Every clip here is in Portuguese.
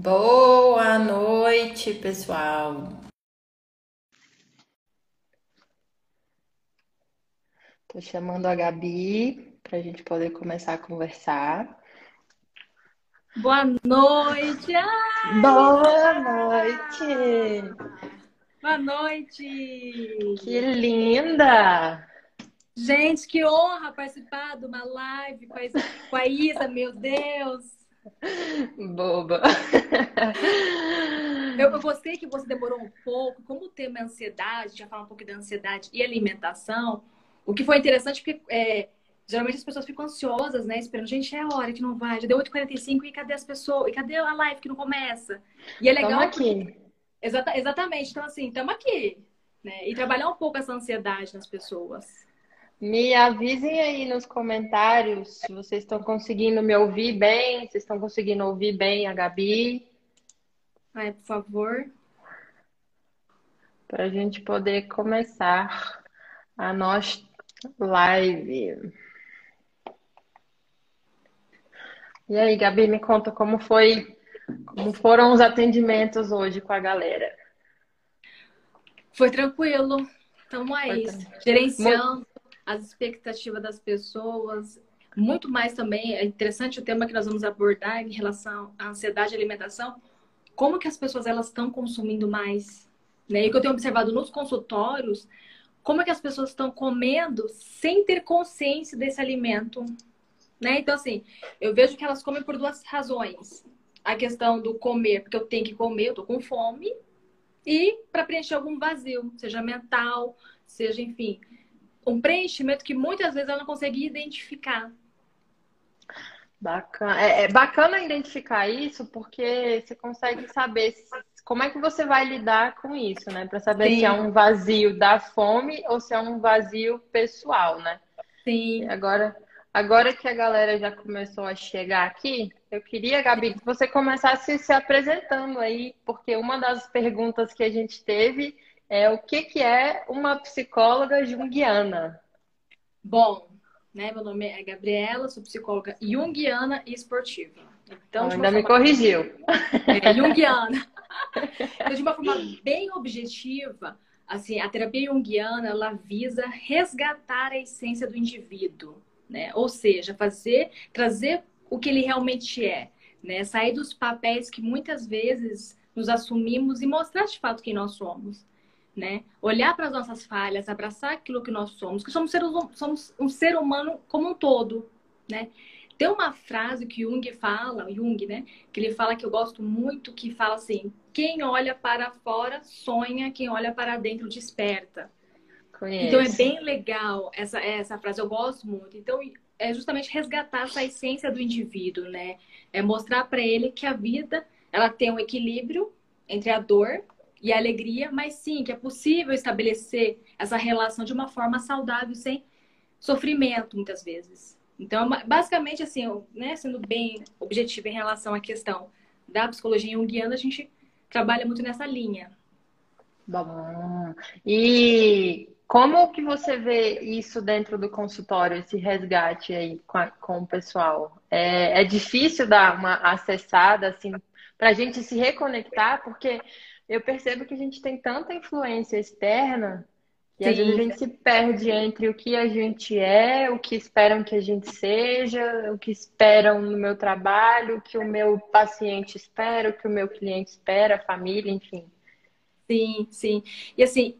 Boa noite, pessoal. Tô chamando a Gabi para a gente poder começar a conversar. Boa noite! Ai, Boa noite! Boa noite! Que linda! Gente, que honra participar de uma live com a, Isa, com a Isa, meu Deus! Boba! Eu, eu, gostei que você demorou um pouco. Como o tema é ansiedade, já falar um pouco da ansiedade e alimentação. O que foi interessante, porque é, geralmente as pessoas ficam ansiosas, né? Esperando, gente, é a hora que não vai. Já deu 8h45 e cadê as pessoas? E cadê a live que não começa? E é legal. Tamo aqui. Porque... Exata, exatamente. Então, assim, estamos aqui. Né? E trabalhar um pouco essa ansiedade nas pessoas. Me avisem aí nos comentários se vocês estão conseguindo me ouvir bem, se estão conseguindo ouvir bem a Gabi. Ai, por favor. Para a gente poder começar a nossa live. E aí, Gabi, me conta como foi, como foram os atendimentos hoje com a galera. Foi tranquilo. Estamos aí, gerenciando as expectativas das pessoas. Muito mais também, é interessante o tema que nós vamos abordar em relação à ansiedade e alimentação. Como que as pessoas elas estão consumindo mais? Né? E que eu tenho observado nos consultórios, como é que as pessoas estão comendo sem ter consciência desse alimento. Né? Então, assim, eu vejo que elas comem por duas razões. A questão do comer, porque eu tenho que comer, eu tô com fome, e para preencher algum vazio, seja mental, seja, enfim, um preenchimento que muitas vezes ela não consegue identificar. Bacana. É, é, bacana identificar isso porque você consegue saber como é que você vai lidar com isso, né? Para saber Sim. se é um vazio da fome ou se é um vazio pessoal, né? Sim. E agora, agora que a galera já começou a chegar aqui, eu queria, Gabi, que você começasse se apresentando aí, porque uma das perguntas que a gente teve é o que, que é uma psicóloga junguiana. Bom, né, meu nome é Gabriela, sou psicóloga junguiana e esportiva. Então, ainda me corrigiu. É, junguiana. então, de uma forma bem objetiva, assim, a terapia junguiana, ela visa resgatar a essência do indivíduo, né? Ou seja, fazer, trazer o que ele realmente é, né? Sair dos papéis que muitas vezes nos assumimos e mostrar de fato quem nós somos né? Olhar para as nossas falhas, abraçar aquilo que nós somos, que somos, seres, somos um ser humano como um todo, né? Tem uma frase que Jung fala, Jung, né? Que ele fala que eu gosto muito, que fala assim: quem olha para fora sonha, quem olha para dentro desperta. Conheço. Então é bem legal essa, essa frase, eu gosto muito. Então é justamente resgatar essa essência do indivíduo, né? É mostrar para ele que a vida ela tem um equilíbrio entre a dor e a alegria, mas sim, que é possível estabelecer essa relação de uma forma saudável, sem sofrimento, muitas vezes. Então, basicamente, assim, né, sendo bem objetivo em relação à questão da psicologia junguiana, a gente trabalha muito nessa linha. Bom. E como que você vê isso dentro do consultório, esse resgate aí com, a, com o pessoal? É, é difícil dar uma acessada, assim, para a gente se reconectar, porque eu percebo que a gente tem tanta influência externa que Sim. às vezes a gente se perde entre o que a gente é, o que esperam que a gente seja, o que esperam no meu trabalho, o que o meu paciente espera, o que o meu cliente espera, a família, enfim. Sim, sim. E assim,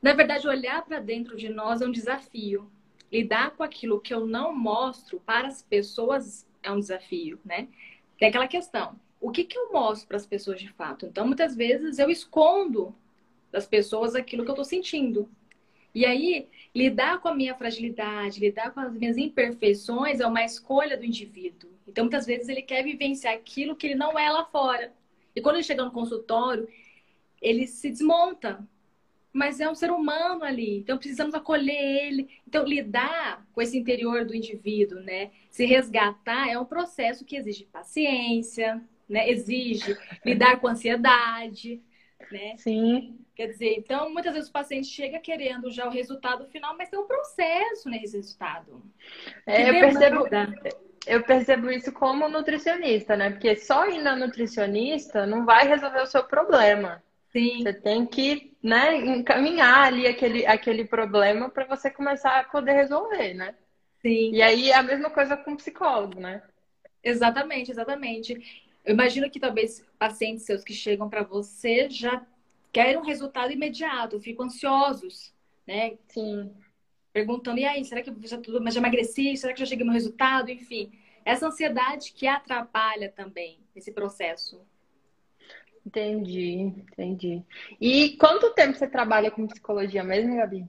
na verdade, olhar para dentro de nós é um desafio. Lidar com aquilo que eu não mostro para as pessoas é um desafio, né? Tem aquela questão o que, que eu mostro para as pessoas de fato. Então, muitas vezes eu escondo das pessoas aquilo que eu estou sentindo. E aí, lidar com a minha fragilidade, lidar com as minhas imperfeições é uma escolha do indivíduo. Então, muitas vezes ele quer vivenciar aquilo que ele não é lá fora. E quando ele chega no consultório, ele se desmonta. Mas é um ser humano ali, então precisamos acolher ele. Então, lidar com esse interior do indivíduo, né? Se resgatar é um processo que exige paciência, né? Exige lidar com ansiedade, né? Sim. Quer dizer, então muitas vezes o paciente chega querendo já o resultado final, mas tem um processo nesse resultado. É, eu percebo, eu percebo isso como nutricionista, né? Porque só ir na nutricionista não vai resolver o seu problema. Sim. Você tem que, né, encaminhar ali aquele, aquele problema para você começar a poder resolver, né? Sim. E aí é a mesma coisa com o psicólogo, né? Exatamente, exatamente. Eu imagino que talvez pacientes seus que chegam para você já querem um resultado imediato, ficam ansiosos, né? Sim. Perguntando, e aí, será que eu já, tudo, já emagreci? Será que já cheguei no resultado? Enfim, essa ansiedade que atrapalha também esse processo. Entendi, entendi. E quanto tempo você trabalha com psicologia mesmo, Gabi?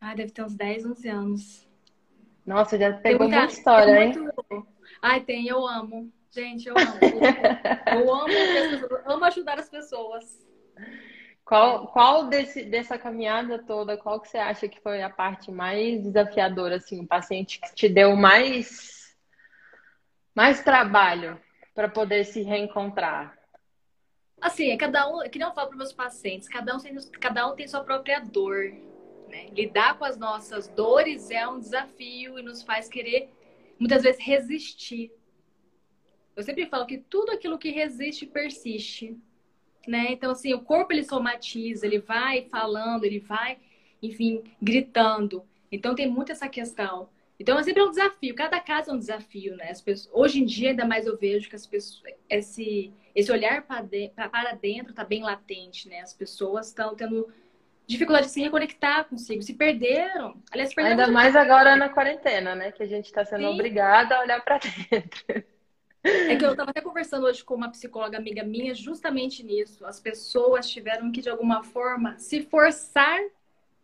Ah, deve ter uns 10, 11 anos. Nossa, já pegou muita, muita história, hein? Muito... Ai, tem, eu amo. Gente, eu amo. eu amo, amo ajudar as pessoas. Qual, qual desse, dessa caminhada toda, qual que você acha que foi a parte mais desafiadora, assim, o paciente que te deu mais, mais trabalho para poder se reencontrar? Assim, é cada um, que não falo para meus pacientes, cada um, tem, cada um tem sua própria dor. Né? Lidar com as nossas dores é um desafio e nos faz querer, muitas vezes, resistir. Eu sempre falo que tudo aquilo que resiste persiste. Né? Então, assim, o corpo ele somatiza, ele vai falando, ele vai, enfim, gritando. Então, tem muito essa questão. Então, é sempre um desafio. Cada caso é um desafio, né? Pessoas... Hoje em dia, ainda mais eu vejo que as pessoas... esse, esse olhar para, de... para dentro está bem latente, né? As pessoas estão tendo dificuldade de se reconectar consigo, se perderam. Aliás, perderam ainda mais agora na quarentena, né? Que a gente está sendo Sim. obrigada a olhar para dentro. É que eu estava até conversando hoje com uma psicóloga amiga minha justamente nisso. As pessoas tiveram que, de alguma forma, se forçar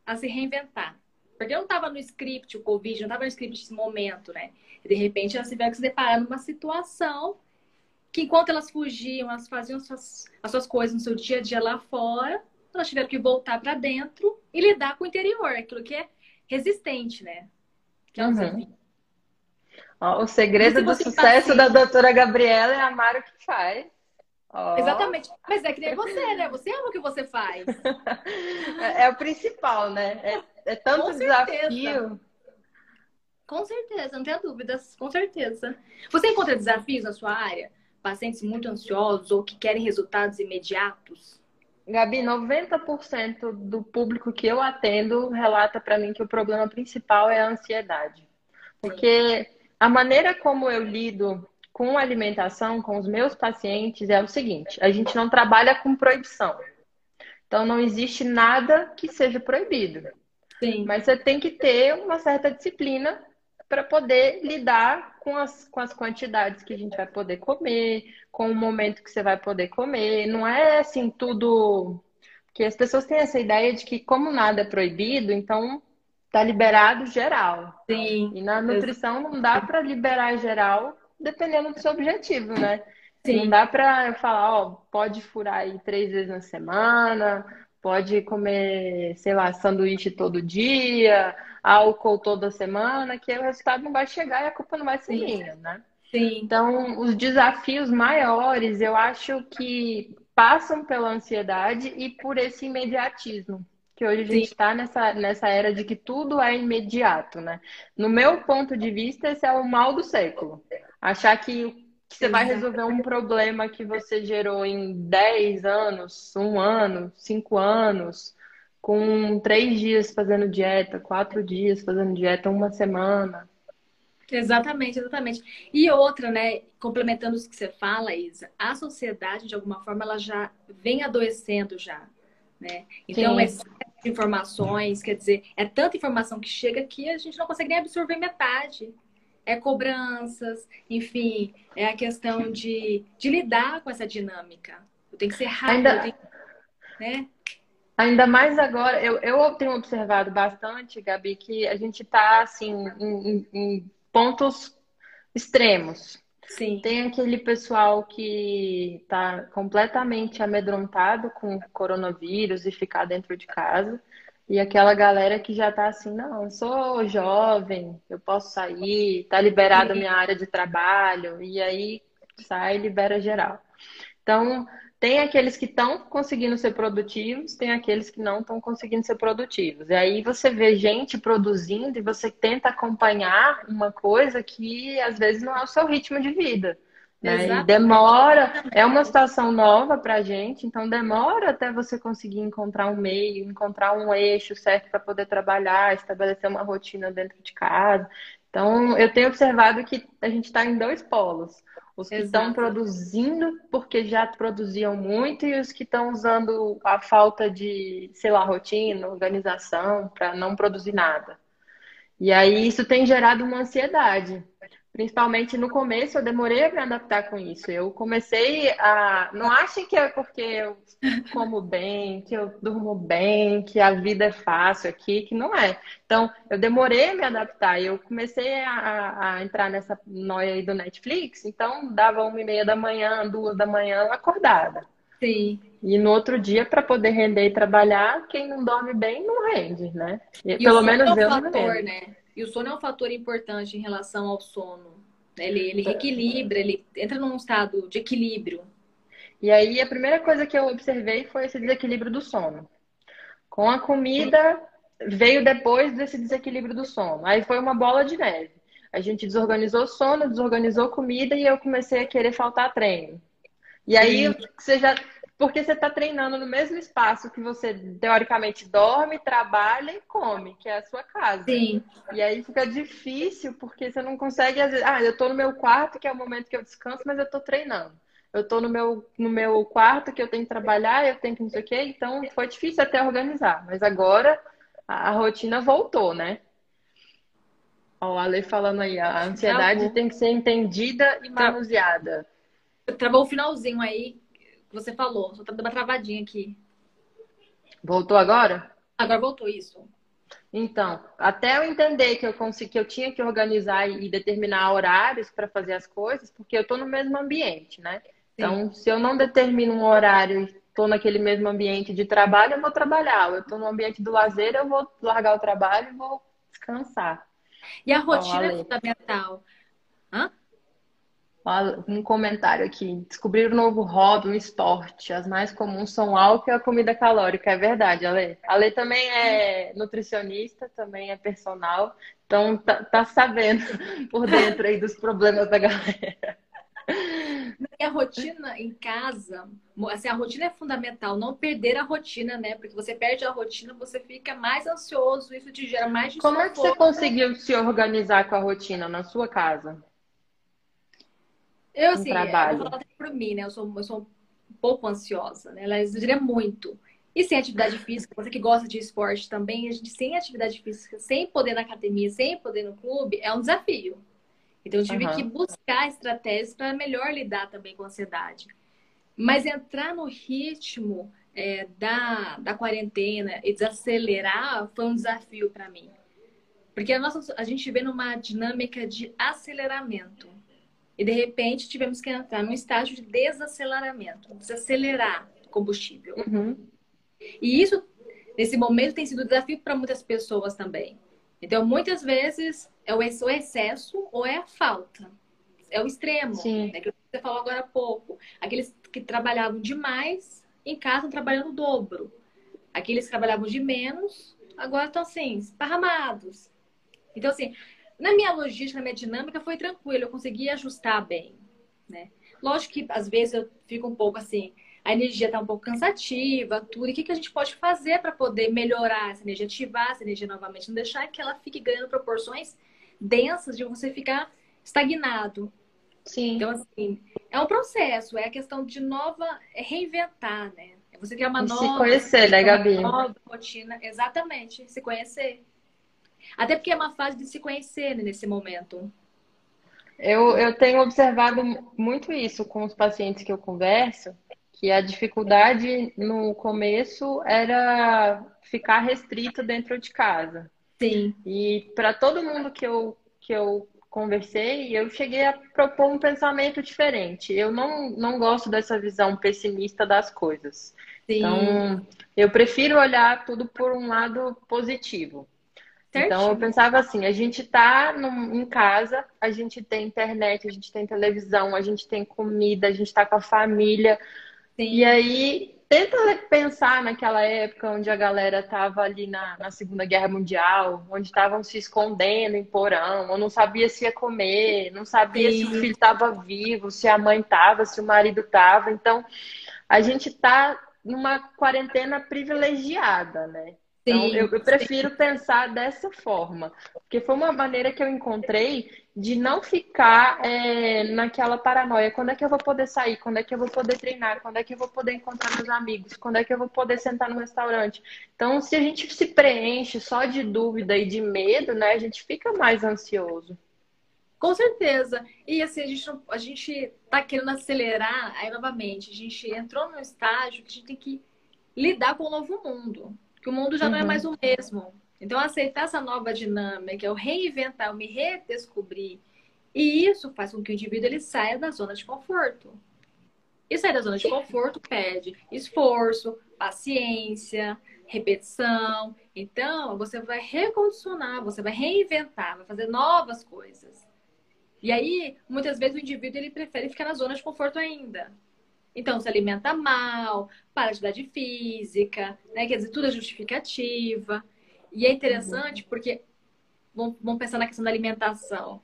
a se reinventar. Porque não estava no script o Covid, não estava no script esse momento, né? E de repente elas tiveram que se deparar numa situação que enquanto elas fugiam, elas faziam suas, as suas coisas no seu dia a dia lá fora, elas tiveram que voltar para dentro e lidar com o interior, aquilo que é resistente, né? Que é uhum. O segredo do sucesso da doutora Gabriela é amar o que faz. Exatamente. Mas é que nem você, né? Você ama o que você faz. é, é, o principal, né? É, é tanto com desafio. Com certeza, não tenha dúvidas. Com certeza. Você encontra desafios na sua área? Pacientes muito ansiosos ou que querem resultados imediatos? Gabi, 90% do público que eu atendo relata para mim que o problema principal é a ansiedade. Porque a maneira como eu lido com alimentação com os meus pacientes é o seguinte: a gente não trabalha com proibição. Então, não existe nada que seja proibido. Sim. Mas você tem que ter uma certa disciplina para poder lidar com as, com as quantidades que a gente vai poder comer, com o momento que você vai poder comer. Não é assim tudo. Porque as pessoas têm essa ideia de que, como nada é proibido, então tá liberado geral. Sim. E na nutrição não dá para liberar geral, dependendo do seu objetivo, né? Sim. Não dá para falar, ó, pode furar aí três vezes na semana, pode comer, sei lá, sanduíche todo dia, álcool toda semana, que o resultado não vai chegar e a culpa não vai ser Sim. minha, né? Sim. Então, os desafios maiores, eu acho que passam pela ansiedade e por esse imediatismo. Que hoje a gente está nessa, nessa era de que tudo é imediato, né? No meu ponto de vista, esse é o mal do século. Achar que, que você vai resolver um problema que você gerou em 10 anos, um ano, cinco anos, com três dias fazendo dieta, quatro dias fazendo dieta, uma semana. Exatamente, exatamente. E outra, né, complementando o que você fala, Isa, a sociedade, de alguma forma, ela já vem adoecendo já, né? Então, é de informações, quer dizer, é tanta informação que chega que a gente não consegue nem absorver metade. É cobranças, enfim, é a questão de, de lidar com essa dinâmica. Eu tenho que ser rápido, Ainda... tenho, né? Ainda mais agora, eu, eu tenho observado bastante, Gabi, que a gente está assim, em, em, pontos extremos. Sim. Tem aquele pessoal que está completamente amedrontado com o coronavírus e ficar dentro de casa. E aquela galera que já está assim, não, eu sou jovem, eu posso sair, está liberada a minha área de trabalho, e aí sai e libera geral. Então, tem aqueles que estão conseguindo ser produtivos, tem aqueles que não estão conseguindo ser produtivos. E aí você vê gente produzindo e você tenta acompanhar uma coisa que às vezes não é o seu ritmo de vida. Né? Demora, é uma situação nova para a gente, então demora até você conseguir encontrar um meio, encontrar um eixo certo para poder trabalhar, estabelecer uma rotina dentro de casa. Então, eu tenho observado que a gente está em dois polos. Os que estão produzindo porque já produziam muito e os que estão usando a falta de, sei lá, rotina, organização para não produzir nada. E aí isso tem gerado uma ansiedade. Principalmente no começo, eu demorei a me adaptar com isso. Eu comecei a. Não achem que é porque eu como bem, que eu durmo bem, que a vida é fácil aqui, que não é. Então, eu demorei a me adaptar. Eu comecei a, a entrar nessa noia aí do Netflix, então dava uma e meia da manhã, duas da manhã, acordada. Sim. E no outro dia, para poder render e trabalhar, quem não dorme bem não rende, né? E, pelo menos é um eu fator, não né? E o sono é um fator importante em relação ao sono. Ele, ele reequilibra, ele entra num estado de equilíbrio. E aí a primeira coisa que eu observei foi esse desequilíbrio do sono. Com a comida veio depois desse desequilíbrio do sono. Aí foi uma bola de neve. A gente desorganizou o sono, desorganizou a comida e eu comecei a querer faltar treino. E aí Sim. você já porque você está treinando no mesmo espaço que você, teoricamente, dorme, trabalha e come, que é a sua casa. Sim. E aí fica difícil, porque você não consegue, às vezes, ah, eu estou no meu quarto, que é o momento que eu descanso, mas eu estou treinando. Eu estou no meu, no meu quarto, que eu tenho que trabalhar, eu tenho que não sei o quê, então foi difícil até organizar. Mas agora a, a rotina voltou, né? Ó, o Ale falando aí, a ansiedade tem que ser entendida e manuseada. Travou o finalzinho aí, você falou. Só tá dando uma travadinha aqui. Voltou agora? Agora voltou isso. Então, até eu entender que eu consegui, que eu tinha que organizar e determinar horários para fazer as coisas, porque eu estou no mesmo ambiente, né? Sim. Então, se eu não determino um horário e estou naquele mesmo ambiente de trabalho, eu vou trabalhar. Eu estou no ambiente do lazer, eu vou largar o trabalho e vou descansar. E a então, rotina é fundamental. Hã? Um comentário aqui. Descobrir um novo hobby, um esporte. As mais comuns são álcool e a comida calórica. É verdade, Ale. A Ale também é nutricionista, também é personal. Então tá, tá sabendo por dentro aí dos problemas da galera. E a rotina em casa, assim, a rotina é fundamental, não perder a rotina, né? Porque você perde a rotina, você fica mais ansioso, isso te gera mais Como é que você conseguiu se organizar com a rotina na sua casa? Eu, assim, trabalho. eu vou falar por mim, né? Eu sou, eu sou um pouco ansiosa, né? Ela exigiria muito. E sem atividade física, você que gosta de esporte também, a gente sem atividade física, sem poder na academia, sem poder no clube, é um desafio. Então eu tive uhum. que buscar estratégias para melhor lidar também com a ansiedade. Mas entrar no ritmo é, da, da quarentena e desacelerar foi um desafio para mim. Porque a, nossa, a gente vê numa dinâmica de aceleramento. E de repente tivemos que entrar num estágio de desaceleramento, desacelerar o combustível. Uhum. E isso, nesse momento, tem sido um desafio para muitas pessoas também. Então, muitas vezes é o excesso ou é a falta. É o extremo, né, que você falou agora há pouco. Aqueles que trabalhavam demais, em casa estão trabalhando o dobro. Aqueles que trabalhavam de menos, agora estão assim, esparramados. Então, assim, na minha logística, na minha dinâmica, foi tranquilo, eu consegui ajustar bem, né? Lógico que às vezes eu fico um pouco assim, a energia está um pouco cansativa, tudo. E o que, que a gente pode fazer para poder melhorar essa energia, ativar essa energia novamente, não deixar que ela fique ganhando proporções densas de você ficar estagnado. Sim. Então, assim, é um processo, é a questão de nova, é reinventar, né? É você criar uma e nova. Se conhecer, né, Gabi? Nova rotina, exatamente, se conhecer. Até porque é uma fase de se conhecer né, nesse momento. Eu, eu tenho observado muito isso com os pacientes que eu converso, que a dificuldade no começo era ficar restrito dentro de casa. Sim. E para todo mundo que eu, que eu conversei, eu cheguei a propor um pensamento diferente. Eu não, não gosto dessa visão pessimista das coisas. Sim. Então, eu prefiro olhar tudo por um lado positivo. Então eu pensava assim, a gente tá num, em casa, a gente tem internet, a gente tem televisão, a gente tem comida, a gente tá com a família. Sim. E aí tenta pensar naquela época onde a galera estava ali na, na, Segunda Guerra Mundial, onde estavam se escondendo em porão, ou não sabia se ia comer, não sabia Sim. se o filho estava vivo, se a mãe estava, se o marido estava. Então, a gente está numa quarentena privilegiada, né? Então, sim, eu, eu, prefiro sim. pensar dessa forma, porque foi uma maneira que eu encontrei de não ficar é, naquela paranoia. Quando é que eu vou poder sair? Quando é que eu vou poder treinar? Quando é que eu vou poder encontrar meus amigos? Quando é que eu vou poder sentar no restaurante? Então, se a gente se preenche só de dúvida e de medo, né, a gente fica mais ansioso. Com certeza. E assim, a gente, não, a gente tá querendo acelerar, aí novamente, a gente entrou num estágio que a gente tem que lidar com o novo mundo que o mundo já uhum. não é mais o mesmo. Então, aceitar essa nova dinâmica, eu reinventar, eu me redescobrir. E isso faz com que o indivíduo ele saia da zona de conforto. E sair da zona de conforto pede esforço, paciência, repetição. Então, você vai recondicionar, você vai reinventar, vai fazer novas coisas. E aí, muitas vezes o indivíduo ele prefere ficar na zona de conforto ainda. Então, se alimenta mal, para atividade física, né? Quer dizer, tudo é justificativa. E é interessante uhum. porque, vamos pensar na questão da alimentação.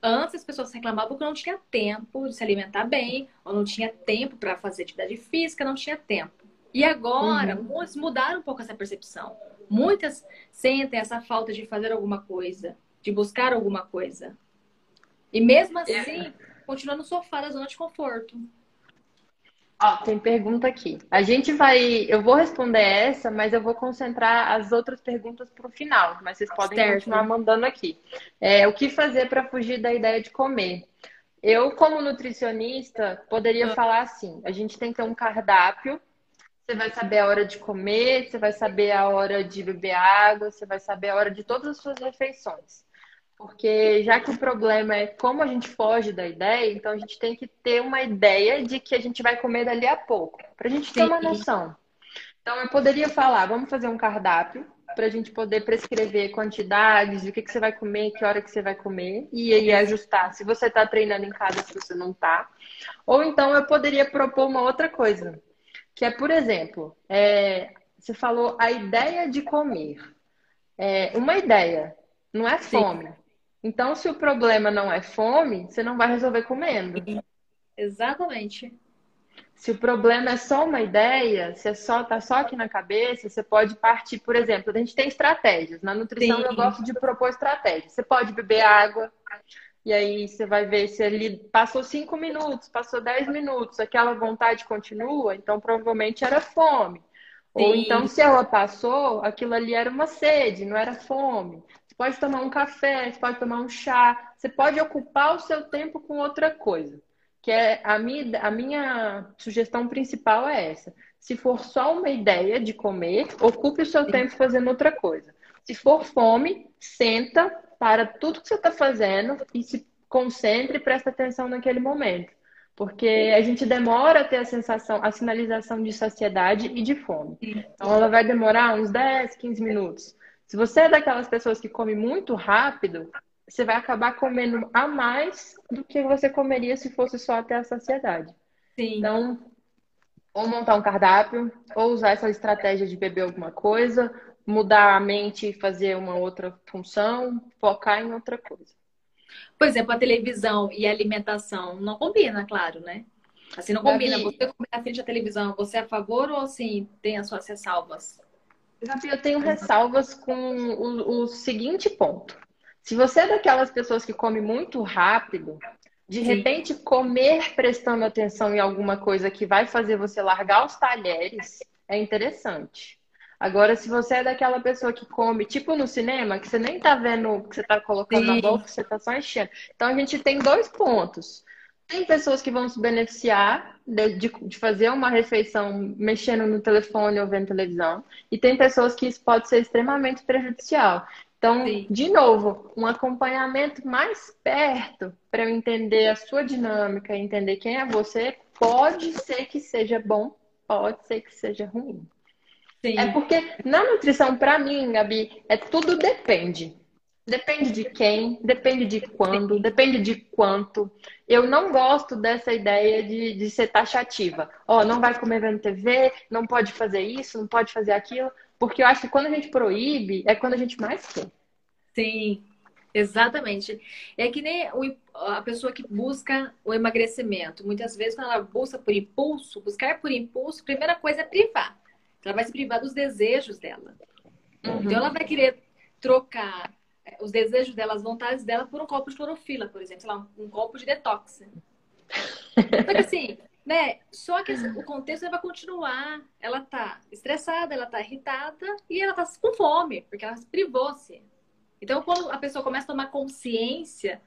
Antes as pessoas reclamavam que não tinha tempo de se alimentar bem, ou não tinha tempo para fazer atividade física, não tinha tempo. E agora, uhum. muitos mudaram um pouco essa percepção. Muitas sentem essa falta de fazer alguma coisa, de buscar alguma coisa. E mesmo é. assim, é. continua no sofá da zona de conforto. Ó, tem pergunta aqui. A gente vai. Eu vou responder essa, mas eu vou concentrar as outras perguntas para o final. Mas vocês podem certo. continuar mandando aqui. É, o que fazer para fugir da ideia de comer? Eu, como nutricionista, poderia ah. falar assim: a gente tem que ter um cardápio. Você vai saber a hora de comer, você vai saber a hora de beber água, você vai saber a hora de todas as suas refeições. Porque já que o problema é como a gente foge da ideia, então a gente tem que ter uma ideia de que a gente vai comer dali a pouco, para a gente ter uma noção. Então eu poderia falar, vamos fazer um cardápio para a gente poder prescrever quantidades, o que, que você vai comer, que hora que você vai comer, e aí ajustar se você está treinando em casa, se você não está. Ou então eu poderia propor uma outra coisa, que é, por exemplo, é, você falou a ideia de comer. É, uma ideia, não é fome. Sim. Então, se o problema não é fome, você não vai resolver comendo. Exatamente. Se o problema é só uma ideia, se é só tá só aqui na cabeça, você pode partir, por exemplo, a gente tem estratégias. Na nutrição Sim. eu gosto de propor estratégias. Você pode beber água, e aí você vai ver se ele passou cinco minutos, passou dez minutos, aquela vontade continua, então provavelmente era fome. Sim. Ou então, se ela passou, aquilo ali era uma sede, não era fome pode tomar um café, você pode tomar um chá, você pode ocupar o seu tempo com outra coisa. Que é a minha, a minha sugestão principal é essa. Se for só uma ideia de comer, ocupe o seu tempo fazendo outra coisa. Se for fome, senta, para tudo que você está fazendo e se concentre e presta atenção naquele momento. Porque a gente demora a ter a sensação, a sinalização de saciedade e de fome. Então ela vai demorar uns 10, 15 minutos. Se você é daquelas pessoas que come muito rápido, você vai acabar comendo a mais do que você comeria se fosse só até a saciedade. Sim. Então, ou montar um cardápio, ou usar essa estratégia de beber alguma coisa, mudar a mente e fazer uma outra função, focar em outra coisa. Por exemplo, a televisão e a alimentação não combina, claro, né? Assim, não combina. Você comer na frente da televisão, você é a favor ou assim, tem as suas ressalvas? Eu tenho ressalvas com o, o seguinte ponto. Se você é daquelas pessoas que come muito rápido, de Sim. repente comer prestando atenção em alguma coisa que vai fazer você largar os talheres é interessante. Agora, se você é daquela pessoa que come, tipo no cinema, que você nem tá vendo o que você tá colocando Sim. na boca, você tá só enchendo. Então a gente tem dois pontos. Tem pessoas que vão se beneficiar de, de, de, fazer uma refeição mexendo no telefone ou vendo televisão, e tem pessoas que isso pode ser extremamente prejudicial. Então, Sim. de novo, um acompanhamento mais perto para eu entender a sua dinâmica, entender quem é você, pode ser que seja bom, pode ser que seja ruim. Sim. É porque na nutrição, para mim, Gabi, é tudo depende. Depende de quem, depende de quando, depende de quanto. Eu não gosto dessa ideia de, de ser taxativa. Ó, oh, não vai comer vendo TV, não pode fazer isso, não pode fazer aquilo. Porque eu acho que quando a gente proíbe, é quando a gente mais quer. Sim, exatamente. É que nem a pessoa que busca o emagrecimento. Muitas vezes, quando ela busca por impulso, buscar por impulso, a primeira coisa é privar. Ela vai se privar dos desejos dela. Uhum. Então, ela vai querer trocar os desejos dela, as vontades dela, por um copo de clorofila, por exemplo, sei lá, um, um copo de detox. Só que assim, né? Só que o contexto vai continuar. Ela tá estressada, ela tá irritada e ela tá com fome, porque ela privou-se. Então, quando a pessoa começa a tomar consciência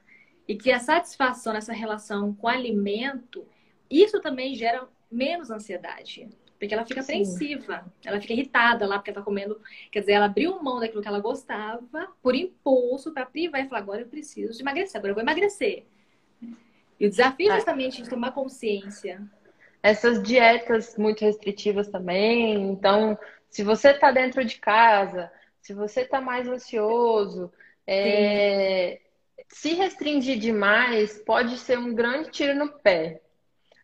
e que a satisfação nessa relação com o alimento, isso também gera menos ansiedade. Porque ela fica apreensiva, ela fica irritada lá porque ela tá comendo. Quer dizer, ela abriu mão daquilo que ela gostava por impulso para privar e falar: agora eu preciso de emagrecer, agora eu vou emagrecer. E o desafio é justamente de tomar consciência. Essas dietas muito restritivas também. Então, se você está dentro de casa, se você está mais ansioso, é... se restringir demais pode ser um grande tiro no pé.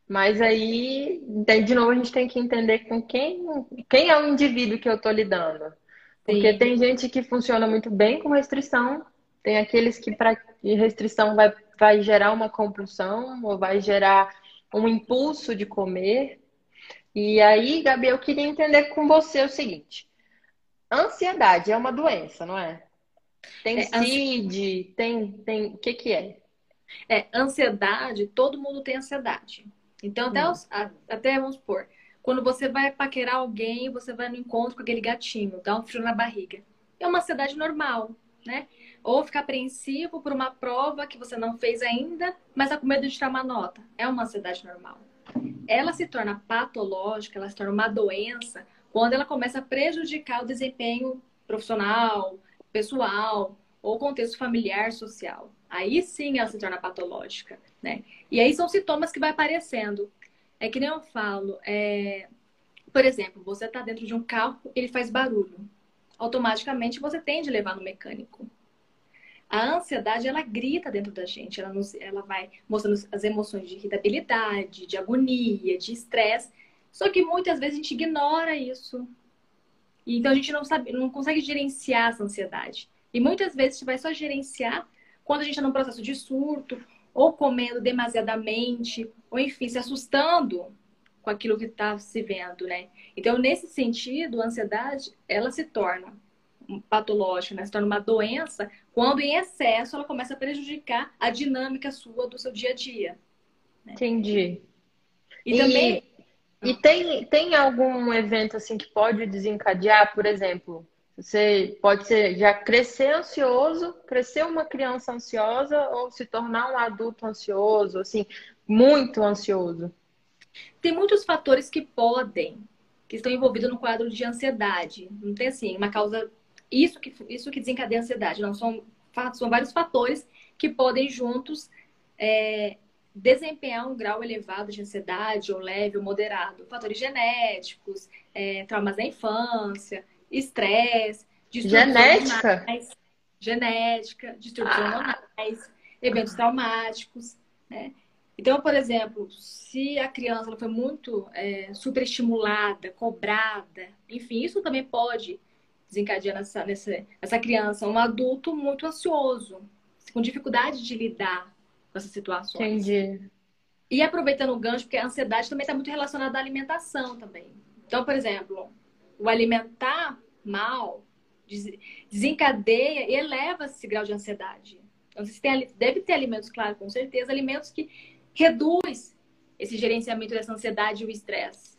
Mas aí, de novo, a gente tem que entender com quem, quem é o indivíduo que eu estou lidando. Porque Sim. tem gente que funciona muito bem com restrição, tem aqueles que para restrição vai, vai gerar uma compulsão ou vai gerar um impulso de comer. E aí, Gabi, eu queria entender com você o seguinte: ansiedade é uma doença, não é? Tem é, CID, tem, tem. O que, que é? É, ansiedade, todo mundo tem ansiedade. Então, até, hum. os, até vamos supor, quando você vai paquerar alguém, você vai no encontro com aquele gatinho, dá um frio na barriga. É uma ansiedade normal, né? Ou ficar apreensivo por uma prova que você não fez ainda, mas tá com medo de tirar uma nota. É uma ansiedade normal. Ela se torna patológica, ela se torna uma doença quando ela começa a prejudicar o desempenho profissional, pessoal ou contexto familiar, social. Aí sim ela se torna patológica, né? E aí são sintomas que vai aparecendo. É que nem eu falo, é... por exemplo, você está dentro de um carro, ele faz barulho. Automaticamente você tende a levar no mecânico. A ansiedade, ela grita dentro da gente, ela, nos, ela vai mostrando as emoções de irritabilidade, de agonia, de estresse. Só que muitas vezes a gente ignora isso. Então a gente não sabe, não consegue gerenciar essa ansiedade. E muitas vezes a gente vai só gerenciar quando a gente está num processo de surto, ou comendo demasiadamente, ou enfim, se assustando com aquilo que está se vendo, né? Então, nesse sentido, a ansiedade, ela se torna patológica, né? se torna uma doença quando em excesso ela começa a prejudicar a dinâmica sua do seu dia a dia. Né? Entendi. E, e também. E tem, tem algum evento assim que pode desencadear, por exemplo, você pode ser já crescer ansioso, crescer uma criança ansiosa ou se tornar um adulto ansioso, assim, muito ansioso. Tem muitos fatores que podem, que estão envolvidos no quadro de ansiedade. Não tem assim uma causa isso que isso que desencadeia a ansiedade. Não são são vários fatores que podem juntos é, desempenhar um grau elevado de ansiedade ou leve ou moderado. Fatores genéticos, é, traumas da infância estresse, genética, hormonais, genética, distúrbios ah. hormonais, eventos traumáticos, né? Então, por exemplo, se a criança foi muito é, superestimulada, cobrada, enfim, isso também pode desencadear nessa, nessa, nessa criança um adulto muito ansioso, com dificuldade de lidar com essas situações. Entendi. E aproveitando o gancho, porque a ansiedade também está muito relacionada à alimentação também. Então, por exemplo, o alimentar mal desencadeia e eleva esse grau de ansiedade. Então, você tem, deve ter alimentos, claro, com certeza, alimentos que reduz esse gerenciamento dessa ansiedade e o estresse.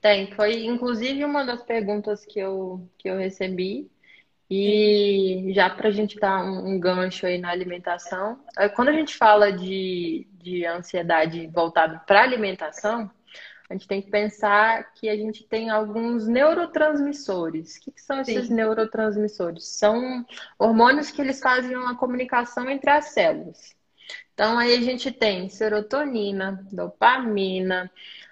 Tem, foi inclusive uma das perguntas que eu, que eu recebi. E já para a gente dar um, um, gancho aí na alimentação, é, quando a gente fala de, de ansiedade voltada para alimentação, a gente tem que pensar que a gente tem alguns neurotransmissores. O que, que são esses Sim. neurotransmissores? São hormônios que eles fazem uma comunicação entre as células. Então, aí a gente tem serotonina, dopamina,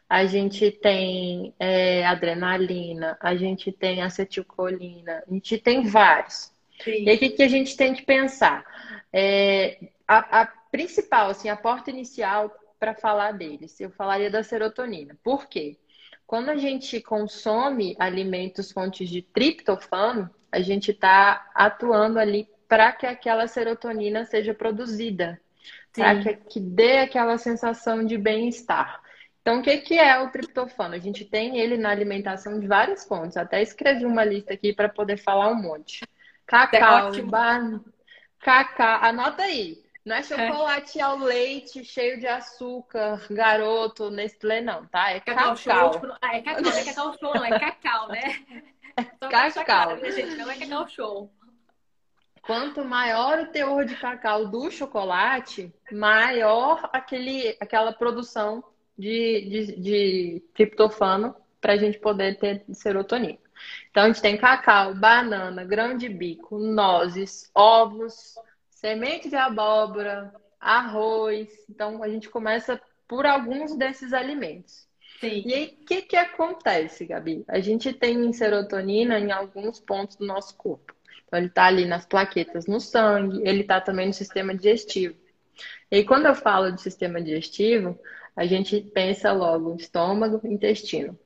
a gente tem é, adrenalina, a gente tem acetilcolina, a gente tem vários. Sim. E aí, o que, que a gente tem que pensar? É, a, a principal, assim, a porta inicial para falar deles, eu falaria da serotonina. Por quê? Quando a gente consome alimentos fontes de triptofano, a gente está atuando ali para que aquela serotonina seja produzida, para que, que dê aquela sensação de bem-estar. Então, o que, que é o triptofano? A gente tem ele na alimentação de várias fontes. Até escrevi uma lista aqui para poder falar um monte. Cacau, é ban... cacau, anota aí. Não é chocolate é. ao leite cheio de açúcar, garoto, Nestlé, não, tá? É cacau. cacau. Show, tipo, ah, é cacau, não é cacau show, não, é cacau, né? Só cacau. Clara, né, gente? Não é cacau show. Quanto maior o teor de cacau do chocolate, maior aquele, aquela produção de, de, de triptofano para a gente poder ter serotonina. Então, a gente tem cacau, banana, grão de bico, nozes, ovos, semente de abóbora, arroz. Então, a gente começa por alguns desses alimentos. Sim. E aí, o que, que acontece, Gabi? A gente tem serotonina em alguns pontos do nosso corpo. Então, ele está ali nas plaquetas no sangue, ele está também no sistema digestivo. E aí, quando eu falo de sistema digestivo, a gente pensa logo estômago, intestino.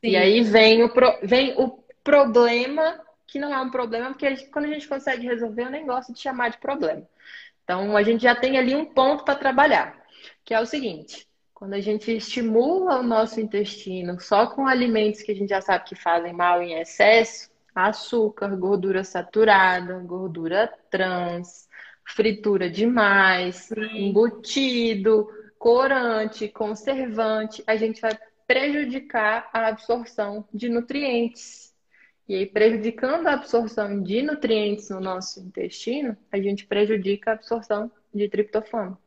Sim. E aí vem o, pro, vem o problema, que não é um problema, porque a gente, quando a gente consegue resolver, eu nem gosto de chamar de problema. Então, a gente já tem ali um ponto para trabalhar, que é o seguinte: quando a gente estimula o nosso intestino só com alimentos que a gente já sabe que fazem mal em excesso, açúcar, gordura saturada, gordura trans, fritura demais, embutido, corante, conservante, a gente vai prejudicar a absorção de nutrientes. E aí, prejudicando a absorção de nutrientes no nosso intestino, a gente prejudica a absorção de triptofano.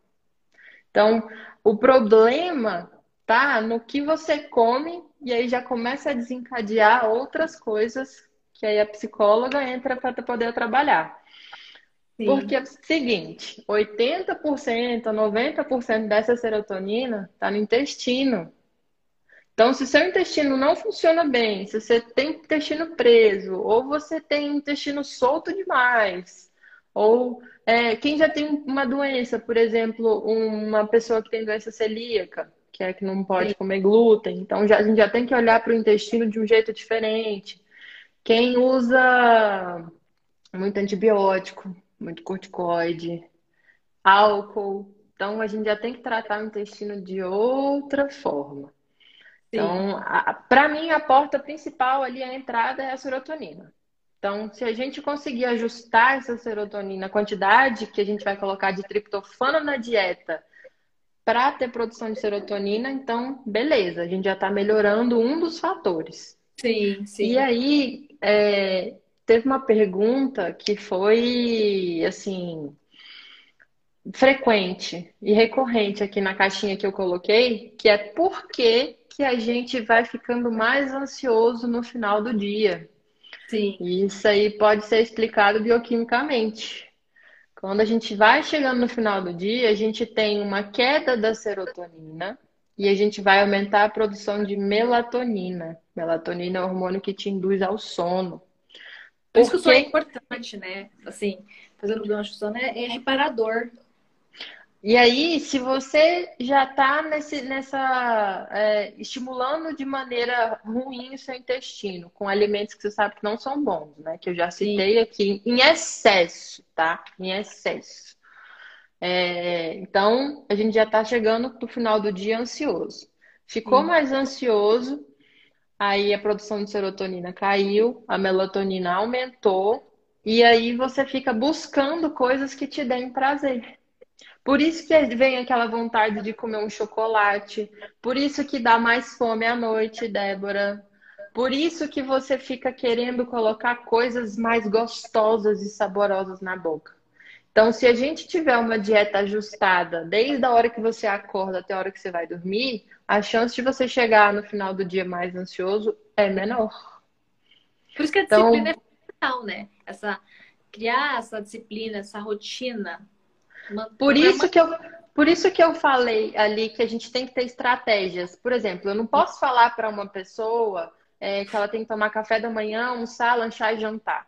Então, o problema tá no que você come e aí já começa a desencadear outras coisas que aí a psicóloga entra para poder trabalhar. Sim. Porque é o seguinte, 80%, 90% dessa serotonina está no intestino. Então, se seu intestino não funciona bem, se você tem intestino preso, ou você tem intestino solto demais, ou é, quem já tem uma doença, por exemplo, uma pessoa que tem doença celíaca, que é que não pode Sim. comer glúten, então já, a gente já tem que olhar para o intestino de um jeito diferente. Quem usa muito antibiótico, muito corticoide, álcool. Então, a gente já tem que tratar o intestino de outra forma. Então, para mim, a porta principal ali, a entrada é a serotonina. Então, se a gente conseguir ajustar essa serotonina, a quantidade que a gente vai colocar de triptofano na dieta para ter produção de serotonina, então, beleza, a gente já está melhorando um dos fatores. Sim, sim. E aí, é, teve uma pergunta que foi assim frequente e recorrente aqui na caixinha que eu coloquei, que é por que, que a gente vai ficando mais ansioso no final do dia. Sim. Isso aí pode ser explicado bioquimicamente. Quando a gente vai chegando no final do dia, a gente tem uma queda da serotonina e a gente vai aumentar a produção de melatonina. Melatonina é o hormônio que te induz ao sono. Por isso que o sono é importante, né? Assim, fazendo gancho, o sono é, é reparador. E aí, se você já está nessa é, estimulando de maneira ruim o seu intestino, com alimentos que você sabe que não são bons, né? Que eu já citei Sim. aqui, em excesso, tá? Em excesso. É, então, a gente já está chegando no final do dia ansioso. Ficou Sim. mais ansioso, aí a produção de serotonina caiu, a melatonina aumentou, e aí você fica buscando coisas que te deem prazer. Por isso que vem aquela vontade de comer um chocolate, por isso que dá mais fome à noite, Débora. Por isso que você fica querendo colocar coisas mais gostosas e saborosas na boca. Então, se a gente tiver uma dieta ajustada desde a hora que você acorda até a hora que você vai dormir, a chance de você chegar no final do dia mais ansioso é menor. Por isso que a então, disciplina é fundamental, né? Essa, criar essa disciplina, essa rotina. Por isso que eu, Por isso que eu falei ali que a gente tem que ter estratégias. Por exemplo, eu não posso falar para uma pessoa é, que ela tem que tomar café da manhã, almoçar, lanchar e jantar.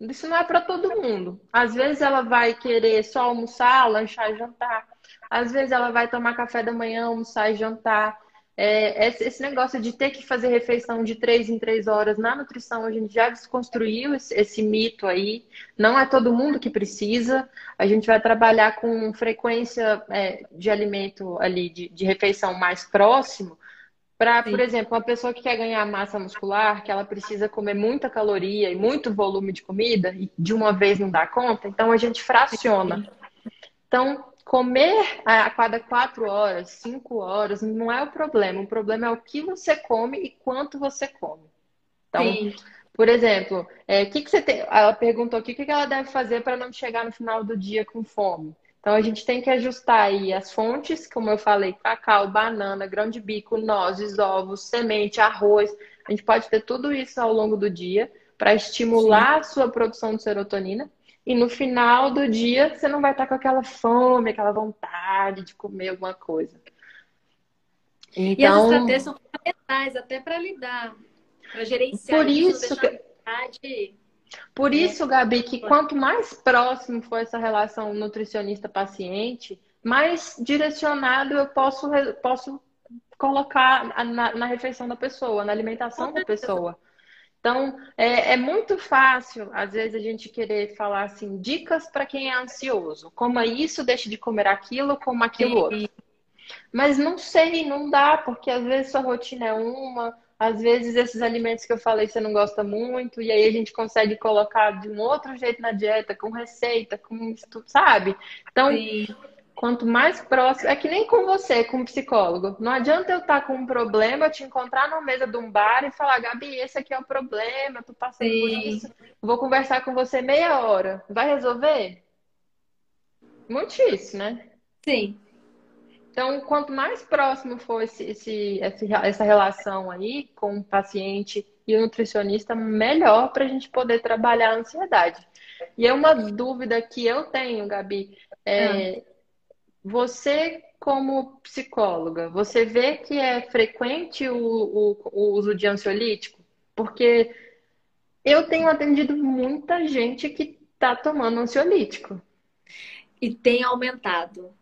Isso não é para todo mundo. Às vezes ela vai querer só almoçar, lanchar e jantar. Às vezes ela vai tomar café da manhã, almoçar e jantar. É, esse negócio de ter que fazer refeição de três em três horas na nutrição, a gente já desconstruiu esse, esse, mito aí. Não é todo mundo que precisa. A gente vai trabalhar com frequência é, de alimento ali, de, de refeição mais próximo. Para, por exemplo, uma pessoa que quer ganhar massa muscular, que ela precisa comer muita caloria e muito volume de comida, e de uma vez não dá conta, então a gente fraciona. Então, comer a cada quatro horas, cinco horas, não é o problema. O problema é o que você come e quanto você come. Então, Sim. por exemplo, é, que que você tem... ela perguntou aqui o que, que ela deve fazer para não chegar no final do dia com fome. Então, a gente tem que ajustar aí as fontes, como eu falei, cacau, banana, grão de bico, nozes, ovos, semente, arroz. A gente pode ter tudo isso ao longo do dia para estimular Sim. a sua produção de serotonina e no final do dia, você não vai estar com aquela fome, aquela vontade de comer alguma coisa. Então, e as estratégias são fundamentais até para lidar, para gerenciar por isso, que... Por isso, Gabi, que quanto mais próximo for essa relação nutricionista-paciente, mais direcionado eu posso, posso colocar na, na refeição da pessoa, na alimentação da pessoa. Então, é, é, muito fácil, às vezes, a gente querer falar assim, dicas para quem é ansioso. Coma isso, deixe de comer aquilo, coma aquilo outro. Mas não sei, não dá, porque às vezes sua rotina é uma, às vezes esses alimentos que eu falei você não gosta muito, e aí a gente consegue colocar de um outro jeito na dieta, com receita, com sabe? Então, Sim. Quanto mais próximo, é que nem com você, com um psicólogo. Não adianta eu estar com um problema, te encontrar na mesa de um bar e falar, Gabi, esse aqui é o problema, eu tô passando Sim. por isso. Vou conversar com você meia hora. Vai resolver? Muito difícil, né? Sim. Então, quanto mais próximo for esse, esse, essa relação aí com o paciente e o nutricionista, melhor para a gente poder trabalhar a ansiedade. E é uma dúvida que eu tenho, Gabi. É, ah. Você, como psicóloga, você vê que é frequente o, o, o uso de ansiolítico? Porque eu tenho atendido muita gente que está tomando ansiolítico. E tem aumentado.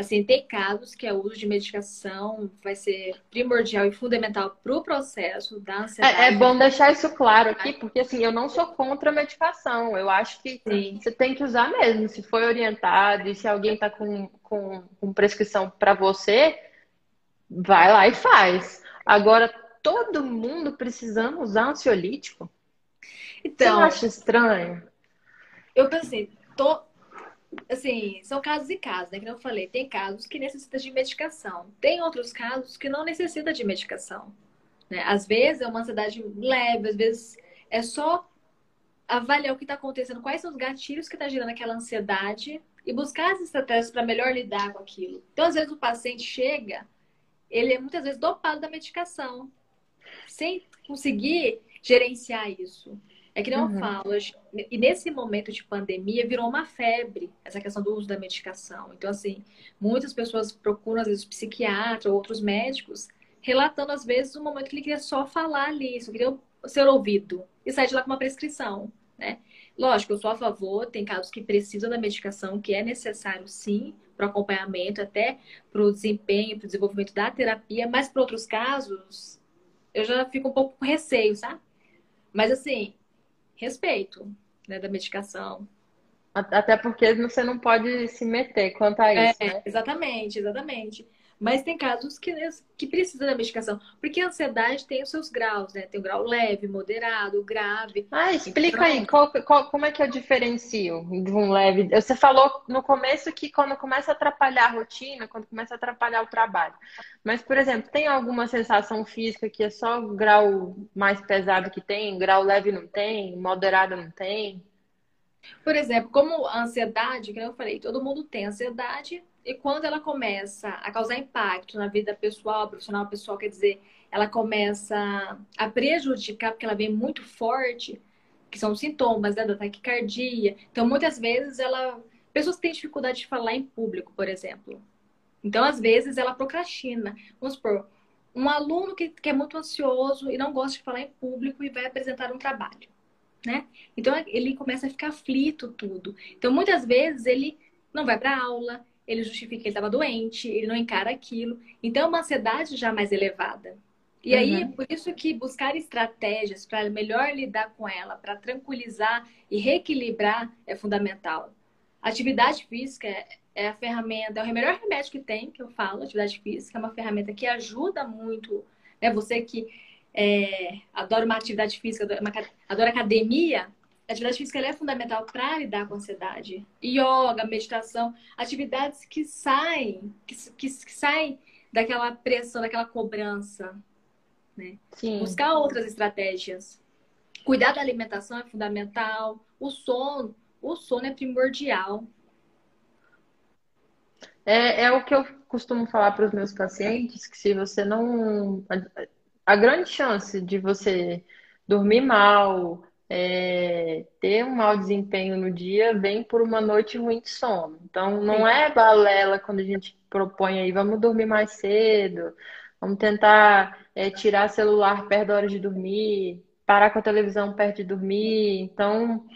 Assim, tem casos que o uso de medicação vai ser primordial e fundamental para o processo da ansiedade. É, é, bom deixar isso claro aqui, porque assim, eu não sou contra a medicação. Eu acho que Sim. você tem que usar mesmo, se foi orientado e se alguém está com, com, com prescrição para você, vai lá e faz. Agora, todo mundo precisando usar ansiolítico? Então, você acha estranho? Eu pensei, tô, assim, são casos e casos, né? Que eu falei, tem casos que necessitam de medicação, tem outros casos que não necessitam de medicação. Né? Às vezes é uma ansiedade leve, às vezes é só avaliar o que está acontecendo, quais são os gatilhos que está gerando aquela ansiedade e buscar as estratégias para melhor lidar com aquilo. Então, às vezes, o paciente chega, ele é muitas vezes dopado da medicação, sem conseguir gerenciar isso. É que não uhum. falo, e nesse momento de pandemia virou uma febre essa questão do uso da medicação. Então, assim, muitas pessoas procuram, às vezes, psiquiatra ou outros médicos, relatando, às vezes, um momento que ele queria só falar ali, só queria ser ouvido e sair de lá com uma prescrição, né? Lógico, eu sou a favor, tem casos que precisam da medicação, que é necessário sim, para o acompanhamento, até para o desempenho, para o desenvolvimento da terapia, mas para outros casos, eu já fico um pouco com receio, sabe? Mas assim, respeito né, da medicação. Até porque você não pode se meter quanto a isso. É, né? Exatamente, exatamente. Mas tem casos que, que precisam da medicação. Porque a ansiedade tem os seus graus, né? Tem o grau leve, moderado, grave. Ah, explica então... aí, qual, qual, como é que eu diferencio de um leve? Você falou no começo que quando começa a atrapalhar a rotina, quando começa a atrapalhar o trabalho. Mas, por exemplo, tem alguma sensação física que é só o grau mais pesado que tem, grau leve não tem, moderado não tem? Por exemplo, como a ansiedade, que eu falei, todo mundo tem ansiedade, e quando ela começa a causar impacto na vida pessoal, profissional, pessoal, quer dizer, ela começa a prejudicar, porque ela vem muito forte, que são sintomas né, da taquicardia. Então, muitas vezes, ela. Pessoas têm dificuldade de falar em público, por exemplo. Então, às vezes, ela procrastina. Vamos supor, um aluno que, que é muito ansioso e não gosta de falar em público e vai apresentar um trabalho, né? Então, ele começa a ficar aflito tudo. Então, muitas vezes, ele não vai para aula, ele justifica que ele estava doente, ele não encara aquilo. Então, é uma ansiedade já mais elevada. E aí, uhum. por isso que buscar estratégias para melhor lidar com ela, para tranquilizar e reequilibrar é fundamental. Atividade física é, é a ferramenta, é o melhor remédio que tem, que eu falo. Atividade física é uma ferramenta que ajuda muito, né? Você que é, adora uma atividade física, adora, uma, adora academia, atividade física é fundamental para lidar com a ansiedade. Yoga, meditação, atividades que saem, que, que, que saem daquela pressão, daquela cobrança, né? Sim. Buscar outras estratégias. Cuidar da alimentação é fundamental. O sono, o sono é primordial. É, é o que eu costumo falar para os meus pacientes, que se você não. A, a grande chance de você dormir mal, é, ter um mau desempenho no dia, vem por uma noite ruim de sono. Então, não Sim. é balela quando a gente propõe aí, vamos dormir mais cedo, Vamos tentar é, tirar celular perto da hora de dormir, parar com a televisão perto de dormir. Então,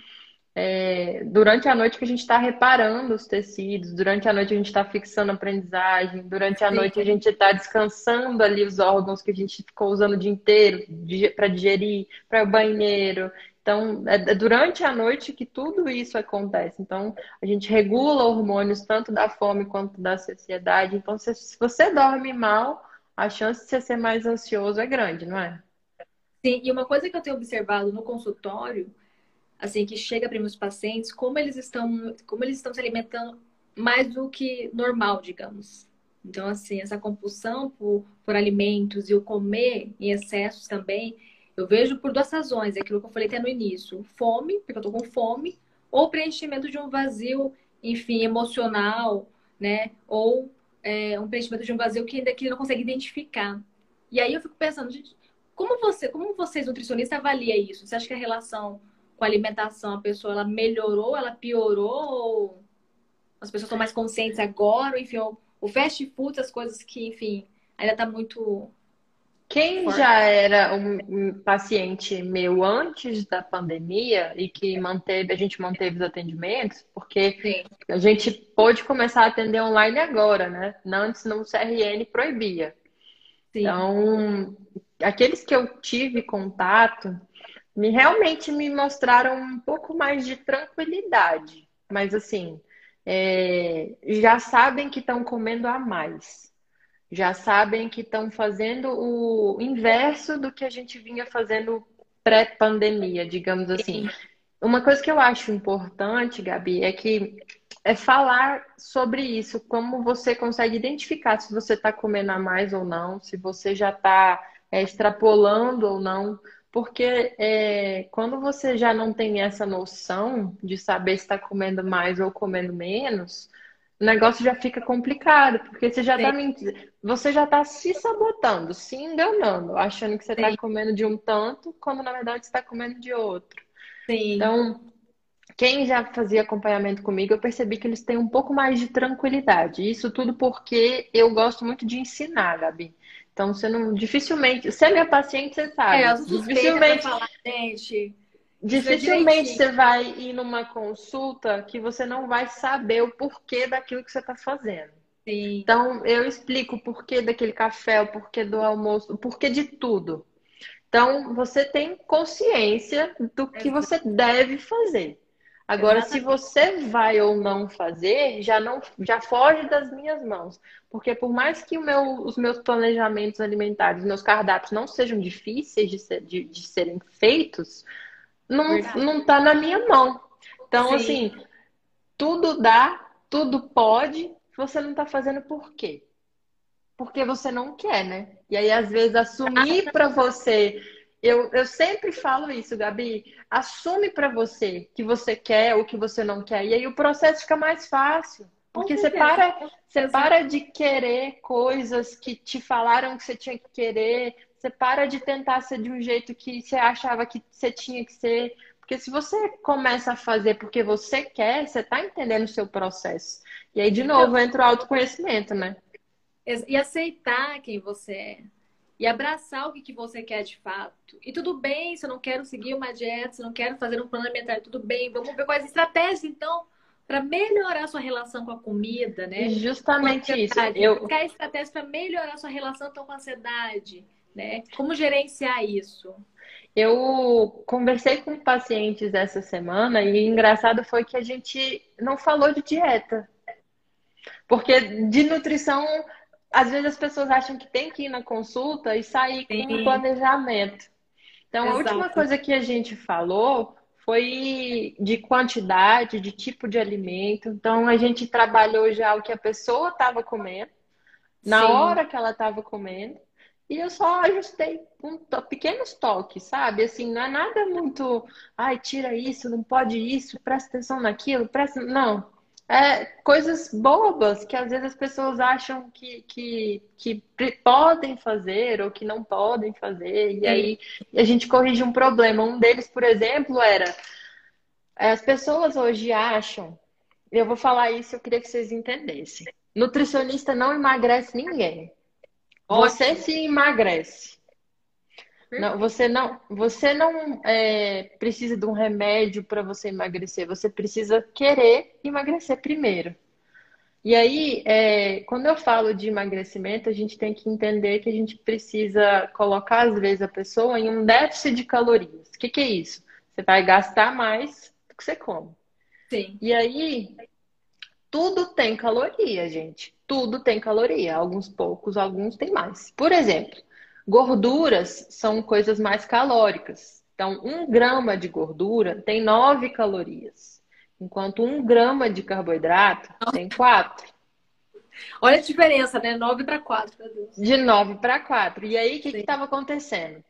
é, durante a noite que a gente está reparando os tecidos, durante a noite a gente está fixando a aprendizagem, durante a Sim. noite a gente está descansando ali os órgãos que a gente ficou usando o dia inteiro para digerir, para o banheiro. Então, é, é durante a noite que tudo isso acontece. Então, a gente regula hormônios tanto da fome quanto da saciedade. Então, se, você dorme mal, a chance de você ser mais ansioso é grande, não é? Sim, e uma coisa que eu tenho observado no consultório, assim, que chega para meus pacientes, como eles estão, como eles estão se alimentando mais do que normal, digamos. Então, assim, essa compulsão por, por alimentos e o comer em excessos também, eu vejo por duas razões, é aquilo que eu falei até no início. Fome, porque eu tô com fome, ou preenchimento de um vazio, enfim, emocional, né? Ou é, um preenchimento de um vazio que ainda que não consegue identificar. E aí eu fico pensando, gente, como você, como vocês nutricionistas avalia isso? Você acha que a relação com a alimentação, a pessoa ela melhorou, ela piorou ou as pessoas estão mais conscientes agora, enfim, o, o fast food, as coisas que, enfim, ainda está muito quem já era um paciente meu antes da pandemia e que manteve, a gente manteve os atendimentos, porque Sim. a gente pôde começar a atender online agora, né? Antes no CRN proibia. Sim. Então, aqueles que eu tive contato me realmente me mostraram um pouco mais de tranquilidade, mas assim, é, já sabem que estão comendo a mais já sabem que estão fazendo o inverso do que a gente vinha fazendo pré-pandemia, digamos assim. Uma coisa que eu acho importante, Gabi, é que é falar sobre isso, como você consegue identificar se você está comendo a mais ou não, se você já está é, extrapolando ou não, porque é, quando você já não tem essa noção de saber se está comendo mais ou comendo menos, o negócio já fica complicado, porque você já está você já está se sabotando, se enganando, achando que você está comendo de um tanto, quando na verdade você está comendo de outro. Sim. Então, quem já fazia acompanhamento comigo, eu percebi que eles têm um pouco mais de tranquilidade. Isso tudo porque eu gosto muito de ensinar, Gabi. Então, você não dificilmente, você é minha paciente, você sabe. É, eu dificilmente falar, gente Dificilmente você vai ir numa consulta que você não vai saber o porquê daquilo que você está fazendo. Sim. Então, eu explico o porquê daquele café, o porquê do almoço, o porquê de tudo. Então, você tem consciência do que você deve fazer. Agora, Exatamente. se você vai ou não fazer, já não já foge das minhas mãos. Porque por mais que meu, os meus planejamentos alimentares, meus cardápios não sejam difíceis de, ser, de, de serem feitos, não, não tá na minha mão. Então, Sim. assim, tudo dá, tudo pode, você não tá fazendo por quê? Porque você não quer, né? E aí, às vezes, assumir para você. Eu, eu sempre falo isso, Gabi. Assume para você que você quer ou que você não quer. E aí o processo fica mais fácil. Porque você para, você para de querer coisas que te falaram que você tinha que querer, você para de tentar ser de um jeito que você achava que você tinha que ser. Porque se você começa a fazer porque você quer, você está entendendo o seu processo. E aí, de novo, entra o autoconhecimento, né? E aceitar quem você é. E abraçar o que você quer de fato. E tudo bem se eu não quero seguir uma dieta, se eu não quero fazer um plano alimentar, tudo bem. Vamos ver quais estratégias, então, para melhorar a sua relação com a comida, né? Justamente isso. Eu... Buscar estratégias para melhorar a sua relação então, com a ansiedade, né? Como gerenciar isso? Eu conversei com pacientes essa semana e engraçado foi que a gente não falou de dieta. Porque de nutrição, às vezes as pessoas acham que tem que ir na consulta e sair Sim. com um planejamento. Então, Exato. a última coisa que a gente falou foi de quantidade, de tipo de alimento. Então, a gente trabalhou já o que a pessoa estava comendo, na Sim. hora que ela estava comendo, e eu só ajustei um to pequenos toques, sabe? Assim, não é nada muito, ai, tira isso, não pode isso, presta atenção naquilo, presta. Não. É coisas bobas que às vezes as pessoas acham que, que, que podem fazer ou que não podem fazer. E aí a gente corrige um problema. Um deles, por exemplo, era é, as pessoas hoje acham, eu vou falar isso, eu queria que vocês entendessem. Nutricionista não emagrece ninguém. Você se emagrece. Não, você não, você não é, precisa de um remédio para você emagrecer. Você precisa querer emagrecer primeiro. E aí, é, quando eu falo de emagrecimento, a gente tem que entender que a gente precisa colocar, às vezes, a pessoa em um déficit de calorias. O que, que é isso? Você vai gastar mais do que você come. Sim. E aí, tudo tem caloria, gente. Tudo tem caloria. Alguns poucos, alguns tem mais. Por exemplo, Gorduras são coisas mais calóricas. Então, um grama de gordura tem nove calorias, enquanto um grama de carboidrato tem quatro. Olha a diferença, né? Nove para quatro. De nove para quatro. E aí, o que estava acontecendo?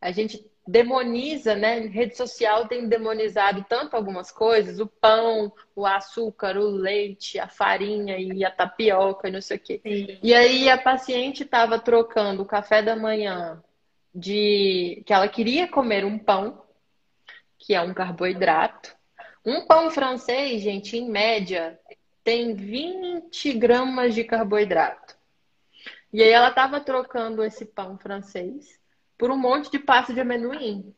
A gente demoniza, né? Rede social tem demonizado tanto algumas coisas, o pão, o açúcar, o leite, a farinha e a tapioca e não sei o quê. Sim. E aí a paciente estava trocando o café da manhã de que ela queria comer um pão, que é um carboidrato. Um pão francês, gente, em média, tem 20 gramas de carboidrato. E aí ela estava trocando esse pão francês por um monte de pasta de amendoim.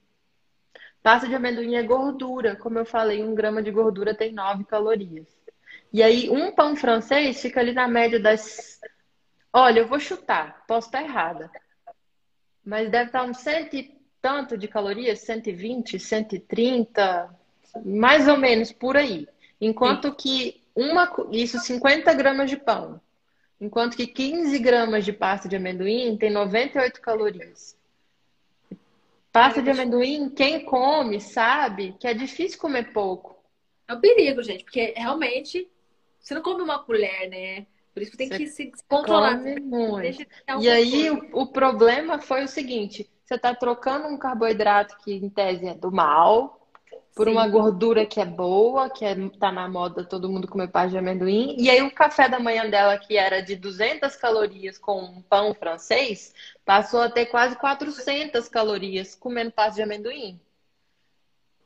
Pasta de amendoim é gordura. Como eu falei, um grama de gordura tem 9 calorias. E aí, um pão francês fica ali na média das. Olha, eu vou chutar, posso estar errada. Mas deve estar uns cento e tanto de calorias, 120, 130, mais ou menos por aí. Enquanto Sim. que uma, isso 50 gramas de pão. Enquanto que 15 gramas de pasta de amendoim tem 98 calorias. Pasta de amendoim, quem come sabe que é difícil comer pouco. É um perigo, gente, porque realmente você não come uma colher, né? Por isso tem você que se controlar. Come muito. E aí o, o, problema foi o seguinte: você está trocando um carboidrato que em tese é do mal por Sim. uma gordura que é boa, que é, tá na moda todo mundo comer pasta de amendoim. E aí o café da manhã dela, que era de 200 calorias com um pão francês, passou a ter quase 400 calorias comendo pasta de amendoim.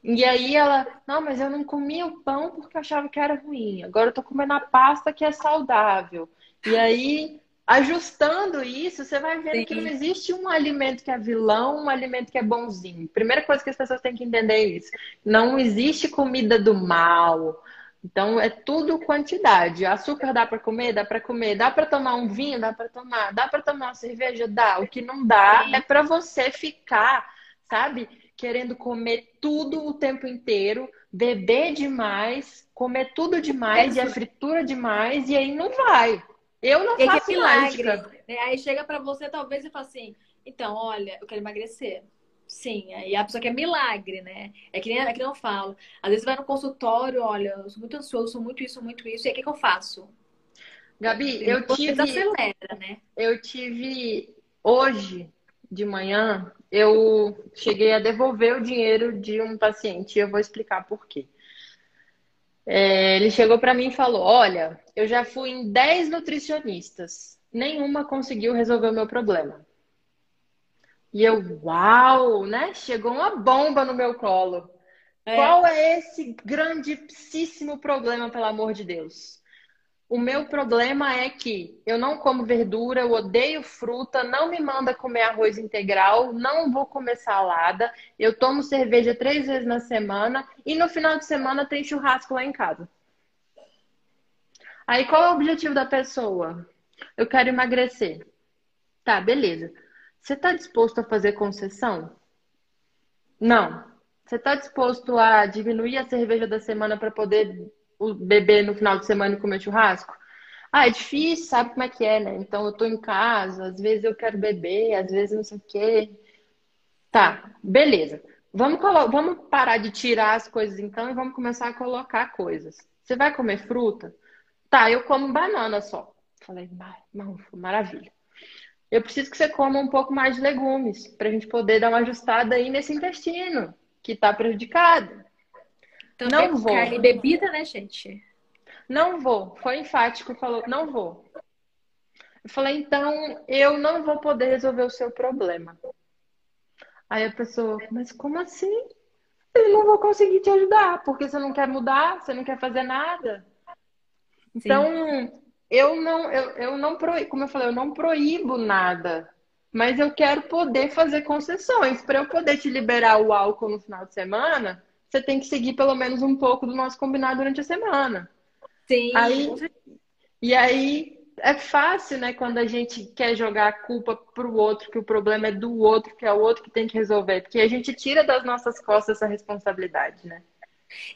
E aí ela, não, mas eu não comia o pão porque achava que era ruim. Agora eu tô comendo a pasta que é saudável. E aí ajustando isso, você vai ver que não existe um alimento que é vilão, um alimento que é bonzinho. Primeira coisa que as pessoas têm que entender é isso. Não existe comida do mal. Então é tudo quantidade. Açúcar dá para comer, dá para comer, dá para tomar um vinho, dá para tomar, dá para tomar uma cerveja, dá. O que não dá Sim. é para você ficar, sabe, querendo comer tudo o tempo inteiro, beber demais, comer tudo demais é e a fritura demais e aí não vai. Eu não faço é milagre. Né? Aí chega para você, talvez, e fala assim: então, olha, eu quero emagrecer. Sim, aí a pessoa quer milagre, né? É que nem, é que nem eu falo. Às vezes vai no consultório, olha, eu sou muito ansioso, sou muito isso, muito isso, e aí o que, que eu faço? Gabi, eu tive. Acelera, né? Eu tive hoje de manhã, eu cheguei a devolver o dinheiro de um paciente e eu vou explicar por quê. É, ele chegou para mim e falou: Olha, eu já fui em 10 nutricionistas, nenhuma conseguiu resolver o meu problema. E eu, uau, né? Chegou uma bomba no meu colo. É. Qual é esse grandíssimo problema, pelo amor de Deus? O meu problema é que eu não como verdura, eu odeio fruta, não me manda comer arroz integral, não vou comer salada, eu tomo cerveja três vezes na semana e no final de semana tem churrasco lá em casa. Aí qual é o objetivo da pessoa? Eu quero emagrecer. Tá, beleza. Você está disposto a fazer concessão? Não. Você está disposto a diminuir a cerveja da semana para poder beber no final de semana e comer churrasco? Ah, é difícil, sabe como é que é, né? Então eu tô em casa, às vezes eu quero beber, às vezes não sei o quê. Tá, beleza. Vamos, vamos parar de tirar as coisas então e vamos começar a colocar coisas. Você vai comer fruta? Tá, eu como banana só. Falei, maravilha. Eu preciso que você coma um pouco mais de legumes para a gente poder dar uma ajustada aí nesse intestino que está prejudicado. Também não vou. Carne e bebida, né, gente? Não vou. Foi enfático, falou, não vou. Eu falei, então eu não vou poder resolver o seu problema. Aí a pessoa, mas como assim? Eu não vou conseguir te ajudar, porque você não quer mudar, você não quer fazer nada. Então, Sim. eu não, eu, eu não proíbo, como eu falei, eu não proíbo nada. Mas eu quero poder fazer concessões. Para eu poder te liberar o álcool no final de semana, você tem que seguir pelo menos um pouco do nosso combinado durante a semana. Sim. Aí, e aí é fácil, né, quando a gente quer jogar a culpa pro outro, que o problema é do outro, que é o outro que tem que resolver, porque a gente tira das nossas costas essa responsabilidade, né?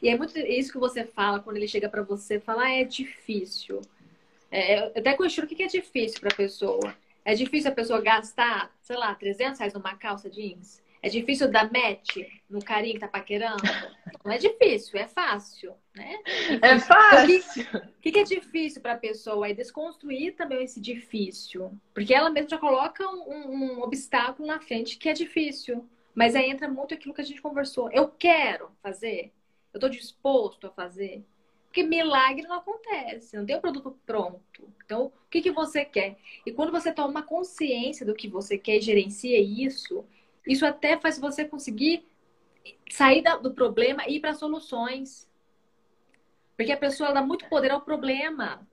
E é muito isso que você fala quando ele chega para você, falar ah, é difícil. É, eu até questiono o que é difícil para a pessoa. É difícil a pessoa gastar, sei lá, 300 reais numa calça jeans? É difícil dar match no carinha que tá paquerando? Não é difícil, é fácil, né? É fácil. O que, que, é difícil para a pessoa? É desconstruir também esse difícil. Porque ela mesma já coloca um, um obstáculo na frente que é difícil. Mas aí entra muito aquilo que a gente conversou. Eu quero fazer. Eu estou disposto a fazer. Porque milagre não acontece, não tem o um produto pronto. Então, o que, que você quer? E quando você toma consciência do que você quer e gerencia isso, isso até faz você conseguir sair do problema e ir para soluções. Porque a pessoa dá muito poder ao problema.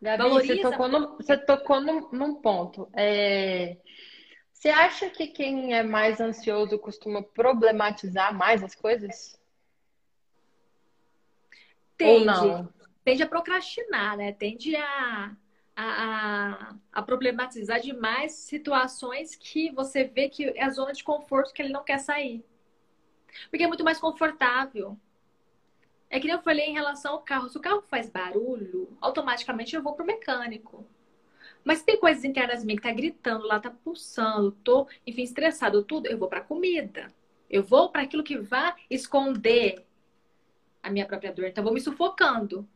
Gabi, Valoriza você tocou, no, você tocou num, num ponto. É... Você acha que quem é mais ansioso costuma problematizar mais as coisas? Tende. Ou não? Tende a procrastinar, né? Tende a a, a, problematizar demais situações que você vê que é a zona de conforto que ele não quer sair. Porque é muito mais confortável. É que nem eu falei em relação ao carro. Se o carro faz barulho, automaticamente eu vou pro mecânico. Mas se tem coisas internas minhas que tá gritando lá, tá pulsando, tô, enfim, estressado, tudo, eu vou pra comida. Eu vou para aquilo que vai esconder a minha própria dor. Então, eu vou me sufocando.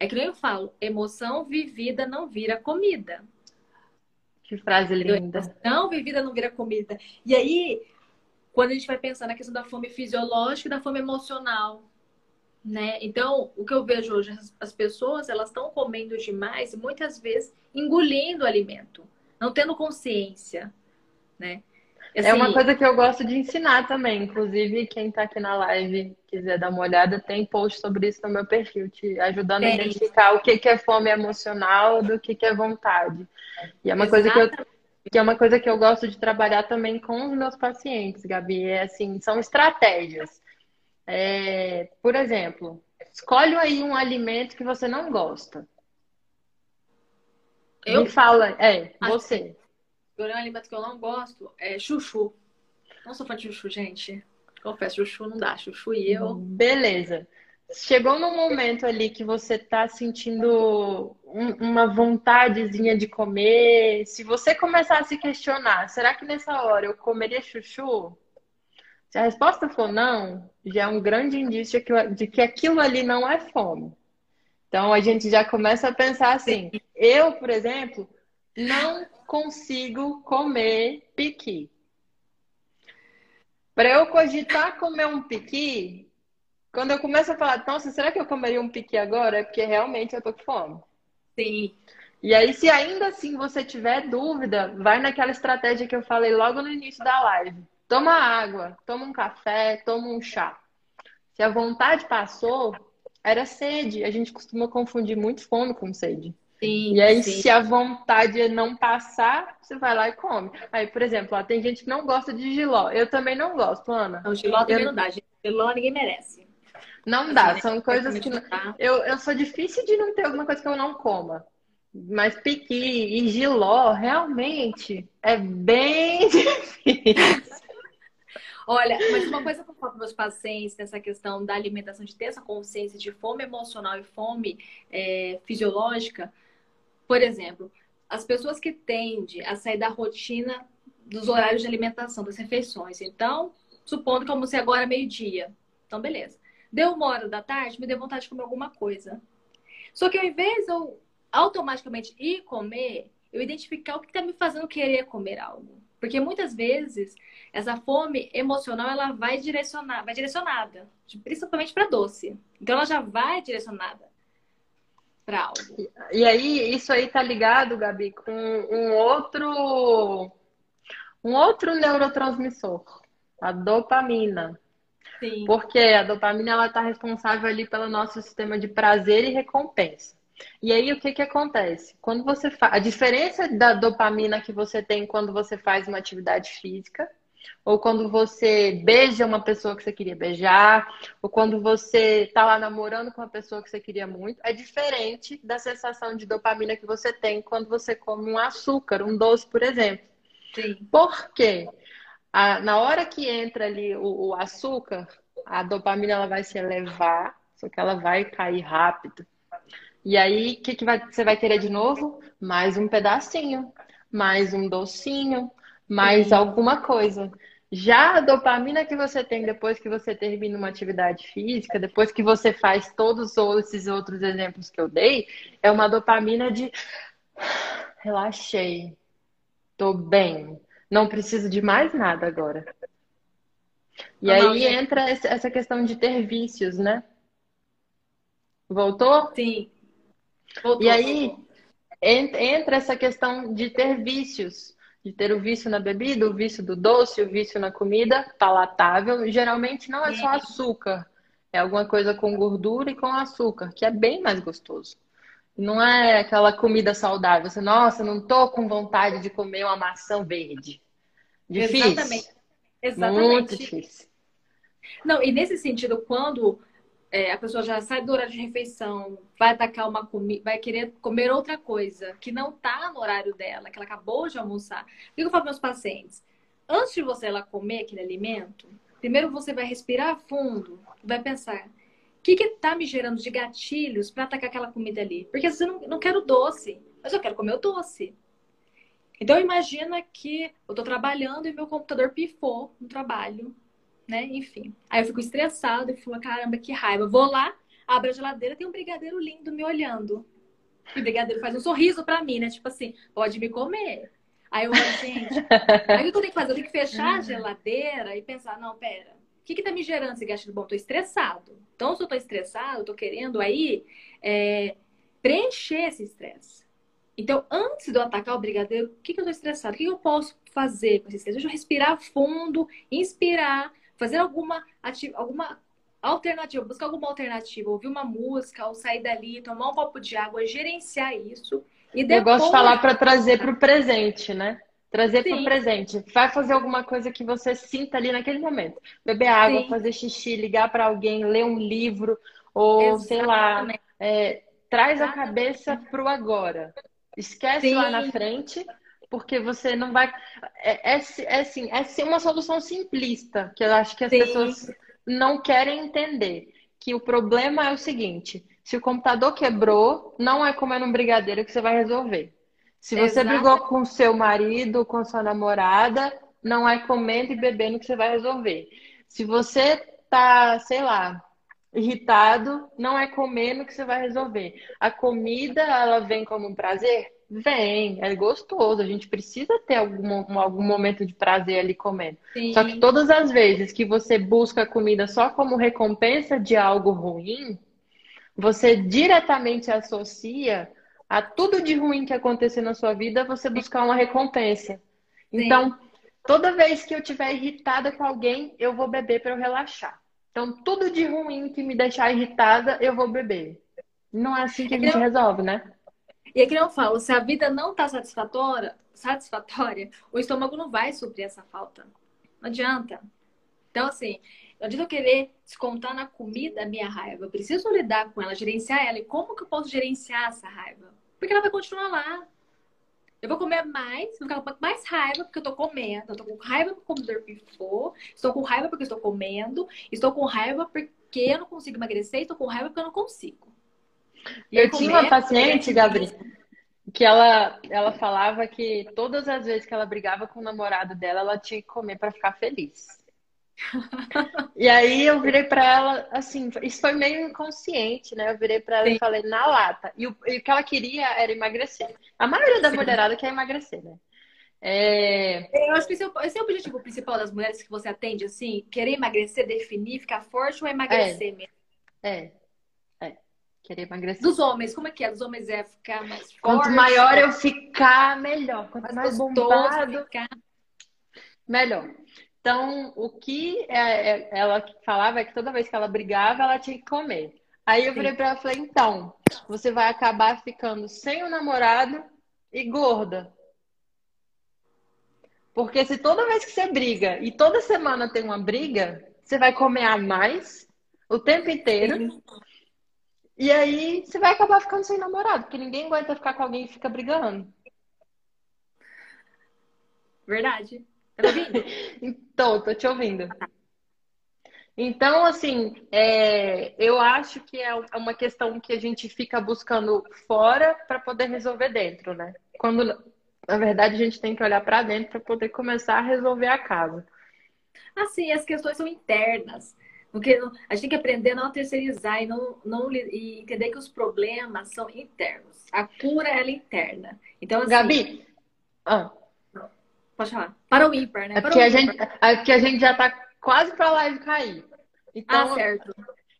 É que nem eu falo, emoção vivida não vira comida. Que frase linda. Não vivida não vira comida. E aí, quando a gente vai pensar na questão da fome fisiológica e da fome emocional, né? Então, o que eu vejo hoje, as pessoas, elas estão comendo demais e muitas vezes engolindo o alimento, não tendo consciência, né? Assim, é uma coisa que eu gosto de ensinar também. Inclusive, quem está aqui na live quiser dar uma olhada, tem post sobre isso no meu perfil, te ajudando a identificar o que, que é fome emocional do que, que é vontade. E é uma coisa que eu, que é uma coisa que eu gosto de trabalhar também com os meus pacientes, Gabi. É assim, são estratégias. É, por exemplo, escolhe aí um alimento que você não gosta. Eu? Me fala, é, você. Agora, um alimento que eu não gosto é chuchu. Não sou fã de chuchu, gente. Confesso, chuchu não dá. Chuchu e eu. Beleza. Chegou num momento ali que você tá sentindo um, uma vontadezinha de comer. Se você começar a se questionar, será que nessa hora eu comeria chuchu? Se a resposta for não, já é um grande indício de que aquilo ali não é fome. Então a gente já começa a pensar assim. Eu, por exemplo, não consigo comer piqui. Para eu cogitar comer um piqui, quando eu começo a falar, nossa, será que eu comeria um piqui agora? É porque realmente eu tô com fome. Sim. E aí, se ainda assim você tiver dúvida, vai naquela estratégia que eu falei logo no início da live. Toma água, toma um café, toma um chá. Se a vontade passou, era sede. A gente costuma confundir muito fome com sede. Sim, e aí, sim. se a vontade é não passar, você vai lá e come. Aí, por exemplo, ó, tem gente que não gosta de giló. Eu também não gosto, Ana. Não, giló também Eu- não dá. Giló ninguém merece. Não dá, são coisas que. não-? Eu, eu sou difícil de não ter alguma coisa que eu não coma. Mas piqui e giló, realmente, é bem difícil. Olha, mas uma coisa que eu falo para meus pacientes nessa questão da alimentação, de ter essa consciência de fome emocional e fome é, fisiológica, por exemplo, as pessoas que tendem a sair da rotina dos horários de alimentação, das refeições. Então, supondo que eu almocei agora meio-dia. Então, beleza. Deu uma hora da tarde, me deu vontade de comer alguma coisa. Só que ao invés de eu automaticamente ir comer, eu identificar o que está me fazendo querer comer algo. Porque muitas vezes essa fome emocional ela vai direcionar, vai direcionada, principalmente para doce. Então ela já vai direcionada para algo. E aí, isso aí tá ligado, Gabi, com um outro, um outro neurotransmissor, a dopamina. Sim. Porque a dopamina ela está responsável ali pelo nosso sistema de prazer e recompensa. E aí o que que acontece? Quando você faz a diferença da dopamina que você tem quando você faz uma atividade física, ou quando você beija uma pessoa que você queria beijar, ou quando você está lá namorando com uma pessoa que você queria muito, é diferente da sensação de dopamina que você tem quando você come um açúcar, um doce, por exemplo. Sim. Por quê? A- na hora que entra ali o, o açúcar, a dopamina ela vai se elevar, só que ela vai cair rápido. E aí, o que, que vai- você vai querer de novo? Mais um pedacinho, mais um docinho, mais alguma coisa. Já a dopamina que você tem depois que você termina uma atividade física, depois que você faz todos esses outros exemplos que eu dei, é uma dopamina de relaxei, tô bem, não preciso de mais nada agora. E Não, não, aí gente. entra essa questão de ter vícios, né? Voltou? Sim. Voltou, E aí voltou. entra essa questão de ter vícios, de ter o vício na bebida, o vício do doce, o vício na comida palatável. Geralmente não é só açúcar, é alguma coisa com gordura e com açúcar, que é bem mais gostoso. Não é aquela comida saudável. Você, nossa, não tô com vontade de comer uma maçã verde. Difícil. Exatamente. Muito Exatamente. difícil. Não, e nesse sentido, quando é, a pessoa já sai do horário de refeição, vai atacar uma comida, vai querer comer outra coisa que não tá no horário dela, que ela acabou de almoçar. O que eu falo para meus pacientes? Antes de você ela comer aquele alimento, primeiro você vai respirar fundo, vai pensar, o que que tá me gerando de gatilhos para atacar aquela comida ali? Porque às vezes eu não, não quero doce, mas eu quero comer o doce. Então imagina que eu tô trabalhando e meu computador pifou no trabalho né? Enfim. Aí eu fico estressada e falo, caramba, que raiva. Vou lá, abro a geladeira, tem um brigadeiro lindo me olhando. E o brigadeiro faz um sorriso pra mim, né? Tipo assim, pode me comer. Aí eu falo, gente, aí o que eu tenho que fazer? Eu tenho que fechar a geladeira e pensar, não, pera, o que que tá me gerando esse gatilho bom? Tô estressado. Então, se eu tô estressado, eu tô querendo aí é, preencher esse estresse. Então, antes de eu atacar o brigadeiro, o que que eu tô estressado? O que que eu posso fazer com esse estresse? Deixa eu respirar fundo, inspirar, fazer alguma, ati- alguma alternativa, buscar alguma alternativa, ouvir uma música, ou sair dali, tomar um copo de água, gerenciar isso. E Eu depois... gosto de falar para trazer para o presente, né? Trazer para o presente. Vai fazer alguma coisa que você sinta ali naquele momento. Beber água, Sim. fazer xixi, ligar para alguém, ler um livro, ou sei lá, Exatamente. é, traz a Exatamente. cabeça pro agora. Esquece Sim. lá na frente, porque você não vai. É, é, é, assim, é sim uma solução simplista, que eu acho que as Sim. pessoas não querem entender. Que o problema é o seguinte: se o computador quebrou, não é comendo um brigadeiro que você vai resolver. Se você Exato. brigou com seu marido, com sua namorada, não é comendo e bebendo que você vai resolver. Se você tá, sei lá, irritado, não é comendo que você vai resolver. A comida, ela vem como um prazer? Vem, é gostoso. A gente precisa ter algum, algum momento de prazer ali comendo. Sim. Só que todas as vezes que você busca a comida só como recompensa de algo ruim, você diretamente associa a tudo de ruim que acontecer na sua vida, você buscar uma recompensa. Então, toda vez que eu estiver irritada com alguém, eu vou beber para eu relaxar. Então, tudo de ruim que me deixar irritada, eu vou beber. Não é assim que a gente não... resolve, né? E aqui eu falo, se a vida não tá satisfatória, satisfatória, o estômago não vai suprir essa falta. Não adianta. Então, assim, não adianta eu querer descontar na comida a minha raiva. Eu preciso lidar com ela, gerenciar ela. E como que eu posso gerenciar essa raiva? Porque ela vai continuar lá. Eu vou comer mais, vou ficar com mais raiva porque eu tô comendo. Eu tô com raiva porque o comedor. Estou com raiva porque estou comendo. Estou com raiva porque eu não consigo emagrecer. Estou com raiva porque eu não consigo. E eu tinha uma paciente, Gabriel, que ela, ela falava que todas as vezes que ela brigava com o namorado dela, ela tinha que comer para ficar feliz. e aí eu virei para ela, assim, isso foi meio inconsciente, né? Eu virei para ela Sim. e falei, na lata. E o, e o, que ela queria era emagrecer. A maioria da Sim. mulherada quer emagrecer, né? É... Eu acho que esse é, o, esse é, o, objetivo principal das mulheres que você atende, assim, querer emagrecer, definir, ficar forte ou emagrecer é. mesmo. É. É. Querer emagrecer. Dos homens, como é que é? Dos homens é ficar mais forte. Quanto maior eu ficar, melhor. Quanto mais, mais bombado, ficar... melhor. Então, o que é, é, ela falava é que toda vez que ela brigava, ela tinha que comer. Aí eu virei pra ela e falei, então, você vai acabar ficando sem o namorado e gorda. Porque se toda vez que você briga e toda semana tem uma briga, você vai comer a mais o tempo inteiro. Sim. E aí você vai acabar ficando sem namorado, porque ninguém aguenta ficar com alguém que fica brigando. Verdade. Tá ouvindo? então, tô te ouvindo. Então, assim, é, eu acho que é uma questão que a gente fica buscando fora para poder resolver dentro, né? Quando, na verdade, a gente tem que olhar para dentro para poder começar a resolver a casa. Assim, as questões são internas. Porque a gente tem que aprender a não terceirizar e, não, não, e entender que os problemas são internos. A cura, ela é interna. Então, assim, Gabi, ah. Pode falar. Para o ímpar, né? É porque, a gente, é porque a gente já está quase para a live cair. Então, ah, certo.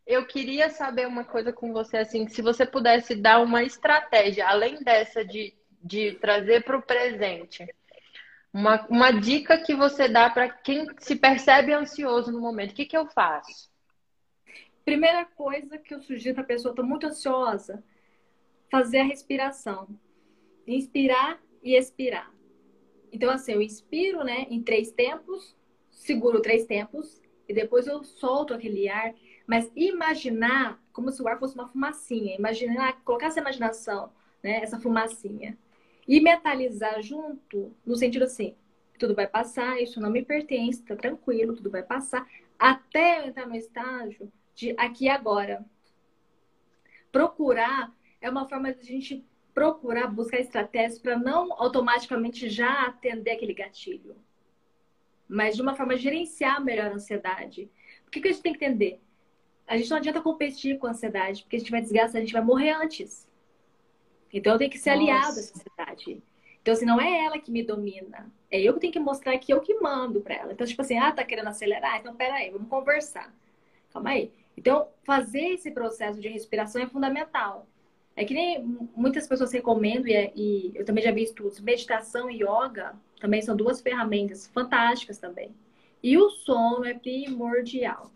Eu queria saber uma coisa com você, assim, se você pudesse dar uma estratégia, além dessa de, de trazer para o presente, uma, uma dica que você dá para quem se percebe ansioso no momento. O que, que eu faço? Primeira coisa que eu sugiro para a pessoa, estou muito ansiosa, fazer a respiração. Inspirar e expirar. Então, assim, eu inspiro, né, em três tempos, seguro três tempos, e depois eu solto aquele ar. Mas imaginar como se o ar fosse uma fumacinha. Imaginar, colocar essa imaginação, né, essa fumacinha. E mentalizar junto, no sentido assim, tudo vai passar, isso não me pertence, tá tranquilo, tudo vai passar, até eu entrar no estágio de aqui e agora. Procurar é uma forma de a gente procurar buscar estratégias para não automaticamente já atender aquele gatilho, mas de uma forma gerenciar melhor a ansiedade. O que, que a gente tem que entender? A gente não adianta competir com a ansiedade, porque a gente vai desgastar, a gente vai morrer antes. Então eu tenho que ser Nossa. aliado à ansiedade. Então, assim, não é ela que me domina. É eu que tenho que mostrar que eu que mando para ela. Então, tipo assim, ah, tá querendo acelerar? Então, peraí, vamos conversar. Calma aí. Então, fazer esse processo de respiração é fundamental. É que nem muitas pessoas recomendam, e, é, e, eu também já vi estudos, meditação e yoga também são duas ferramentas fantásticas também. E o sono é primordial.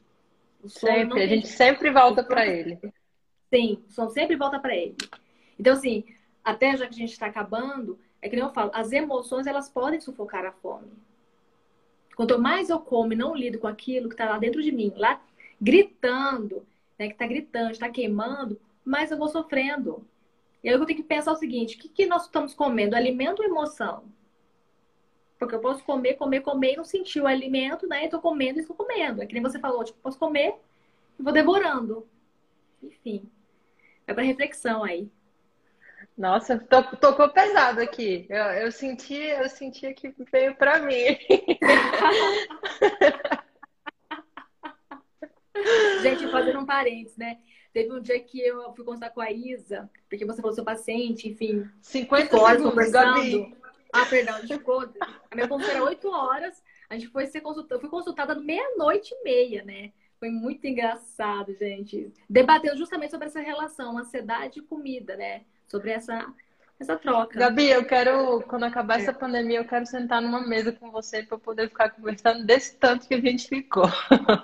O sono sempre, a gente sempre volta para ele. Sim, o sono sempre volta para ele. Então, assim, até já que a gente está acabando, é que nem eu falo, as emoções elas podem sufocar a fome. Quanto mais eu como e não lido com aquilo que está lá dentro de mim, lá gritando, né, que está gritando, está queimando, mais eu vou sofrendo. E aí eu tenho que pensar o seguinte: o que, que nós estamos comendo? Alimento ou emoção? Porque eu posso comer, comer, comer e não sentir o alimento, né? Estou comendo e estou comendo. É que nem você falou, tipo, posso comer e vou devorando. Enfim, é para reflexão aí. Nossa, tocou pesado aqui. Eu, eu senti, eu senti que veio para mim. Gente, fazendo um parênteses, né? Teve um dia que eu fui conversar com a Isa, porque você falou seu paciente, enfim. 50 horas conversando. Ah, perdão, ficou. A minha consulta era 8 horas. A gente foi ser consultada, eu fui consultada meia-noite e meia, né? Foi muito engraçado, gente. Debatendo justamente sobre essa relação, ansiedade e comida, né? Sobre essa essa troca. Gabi, eu quero, quando acabar é. essa pandemia, eu quero sentar numa mesa com você para poder ficar conversando desse tanto que a gente ficou.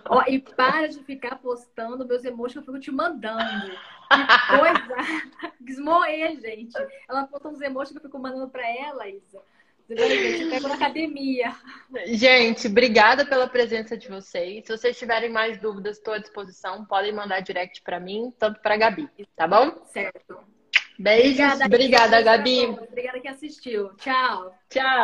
Ó, e para de ficar postando meus emojis que eu fico te mandando. Que coisa! Desmoer, gente. Ela postou uns emojis que eu fico mandando para ela, Isa. Eu pego na academia. Gente, obrigada pela presença de vocês. Se vocês tiverem mais dúvidas, estou à disposição. Podem mandar direct para mim, tanto para a Gabi, tá bom? Certo. Beijos. Obrigada, obrigada Gabi. Obrigada que assistiu. Tchau. Tchau.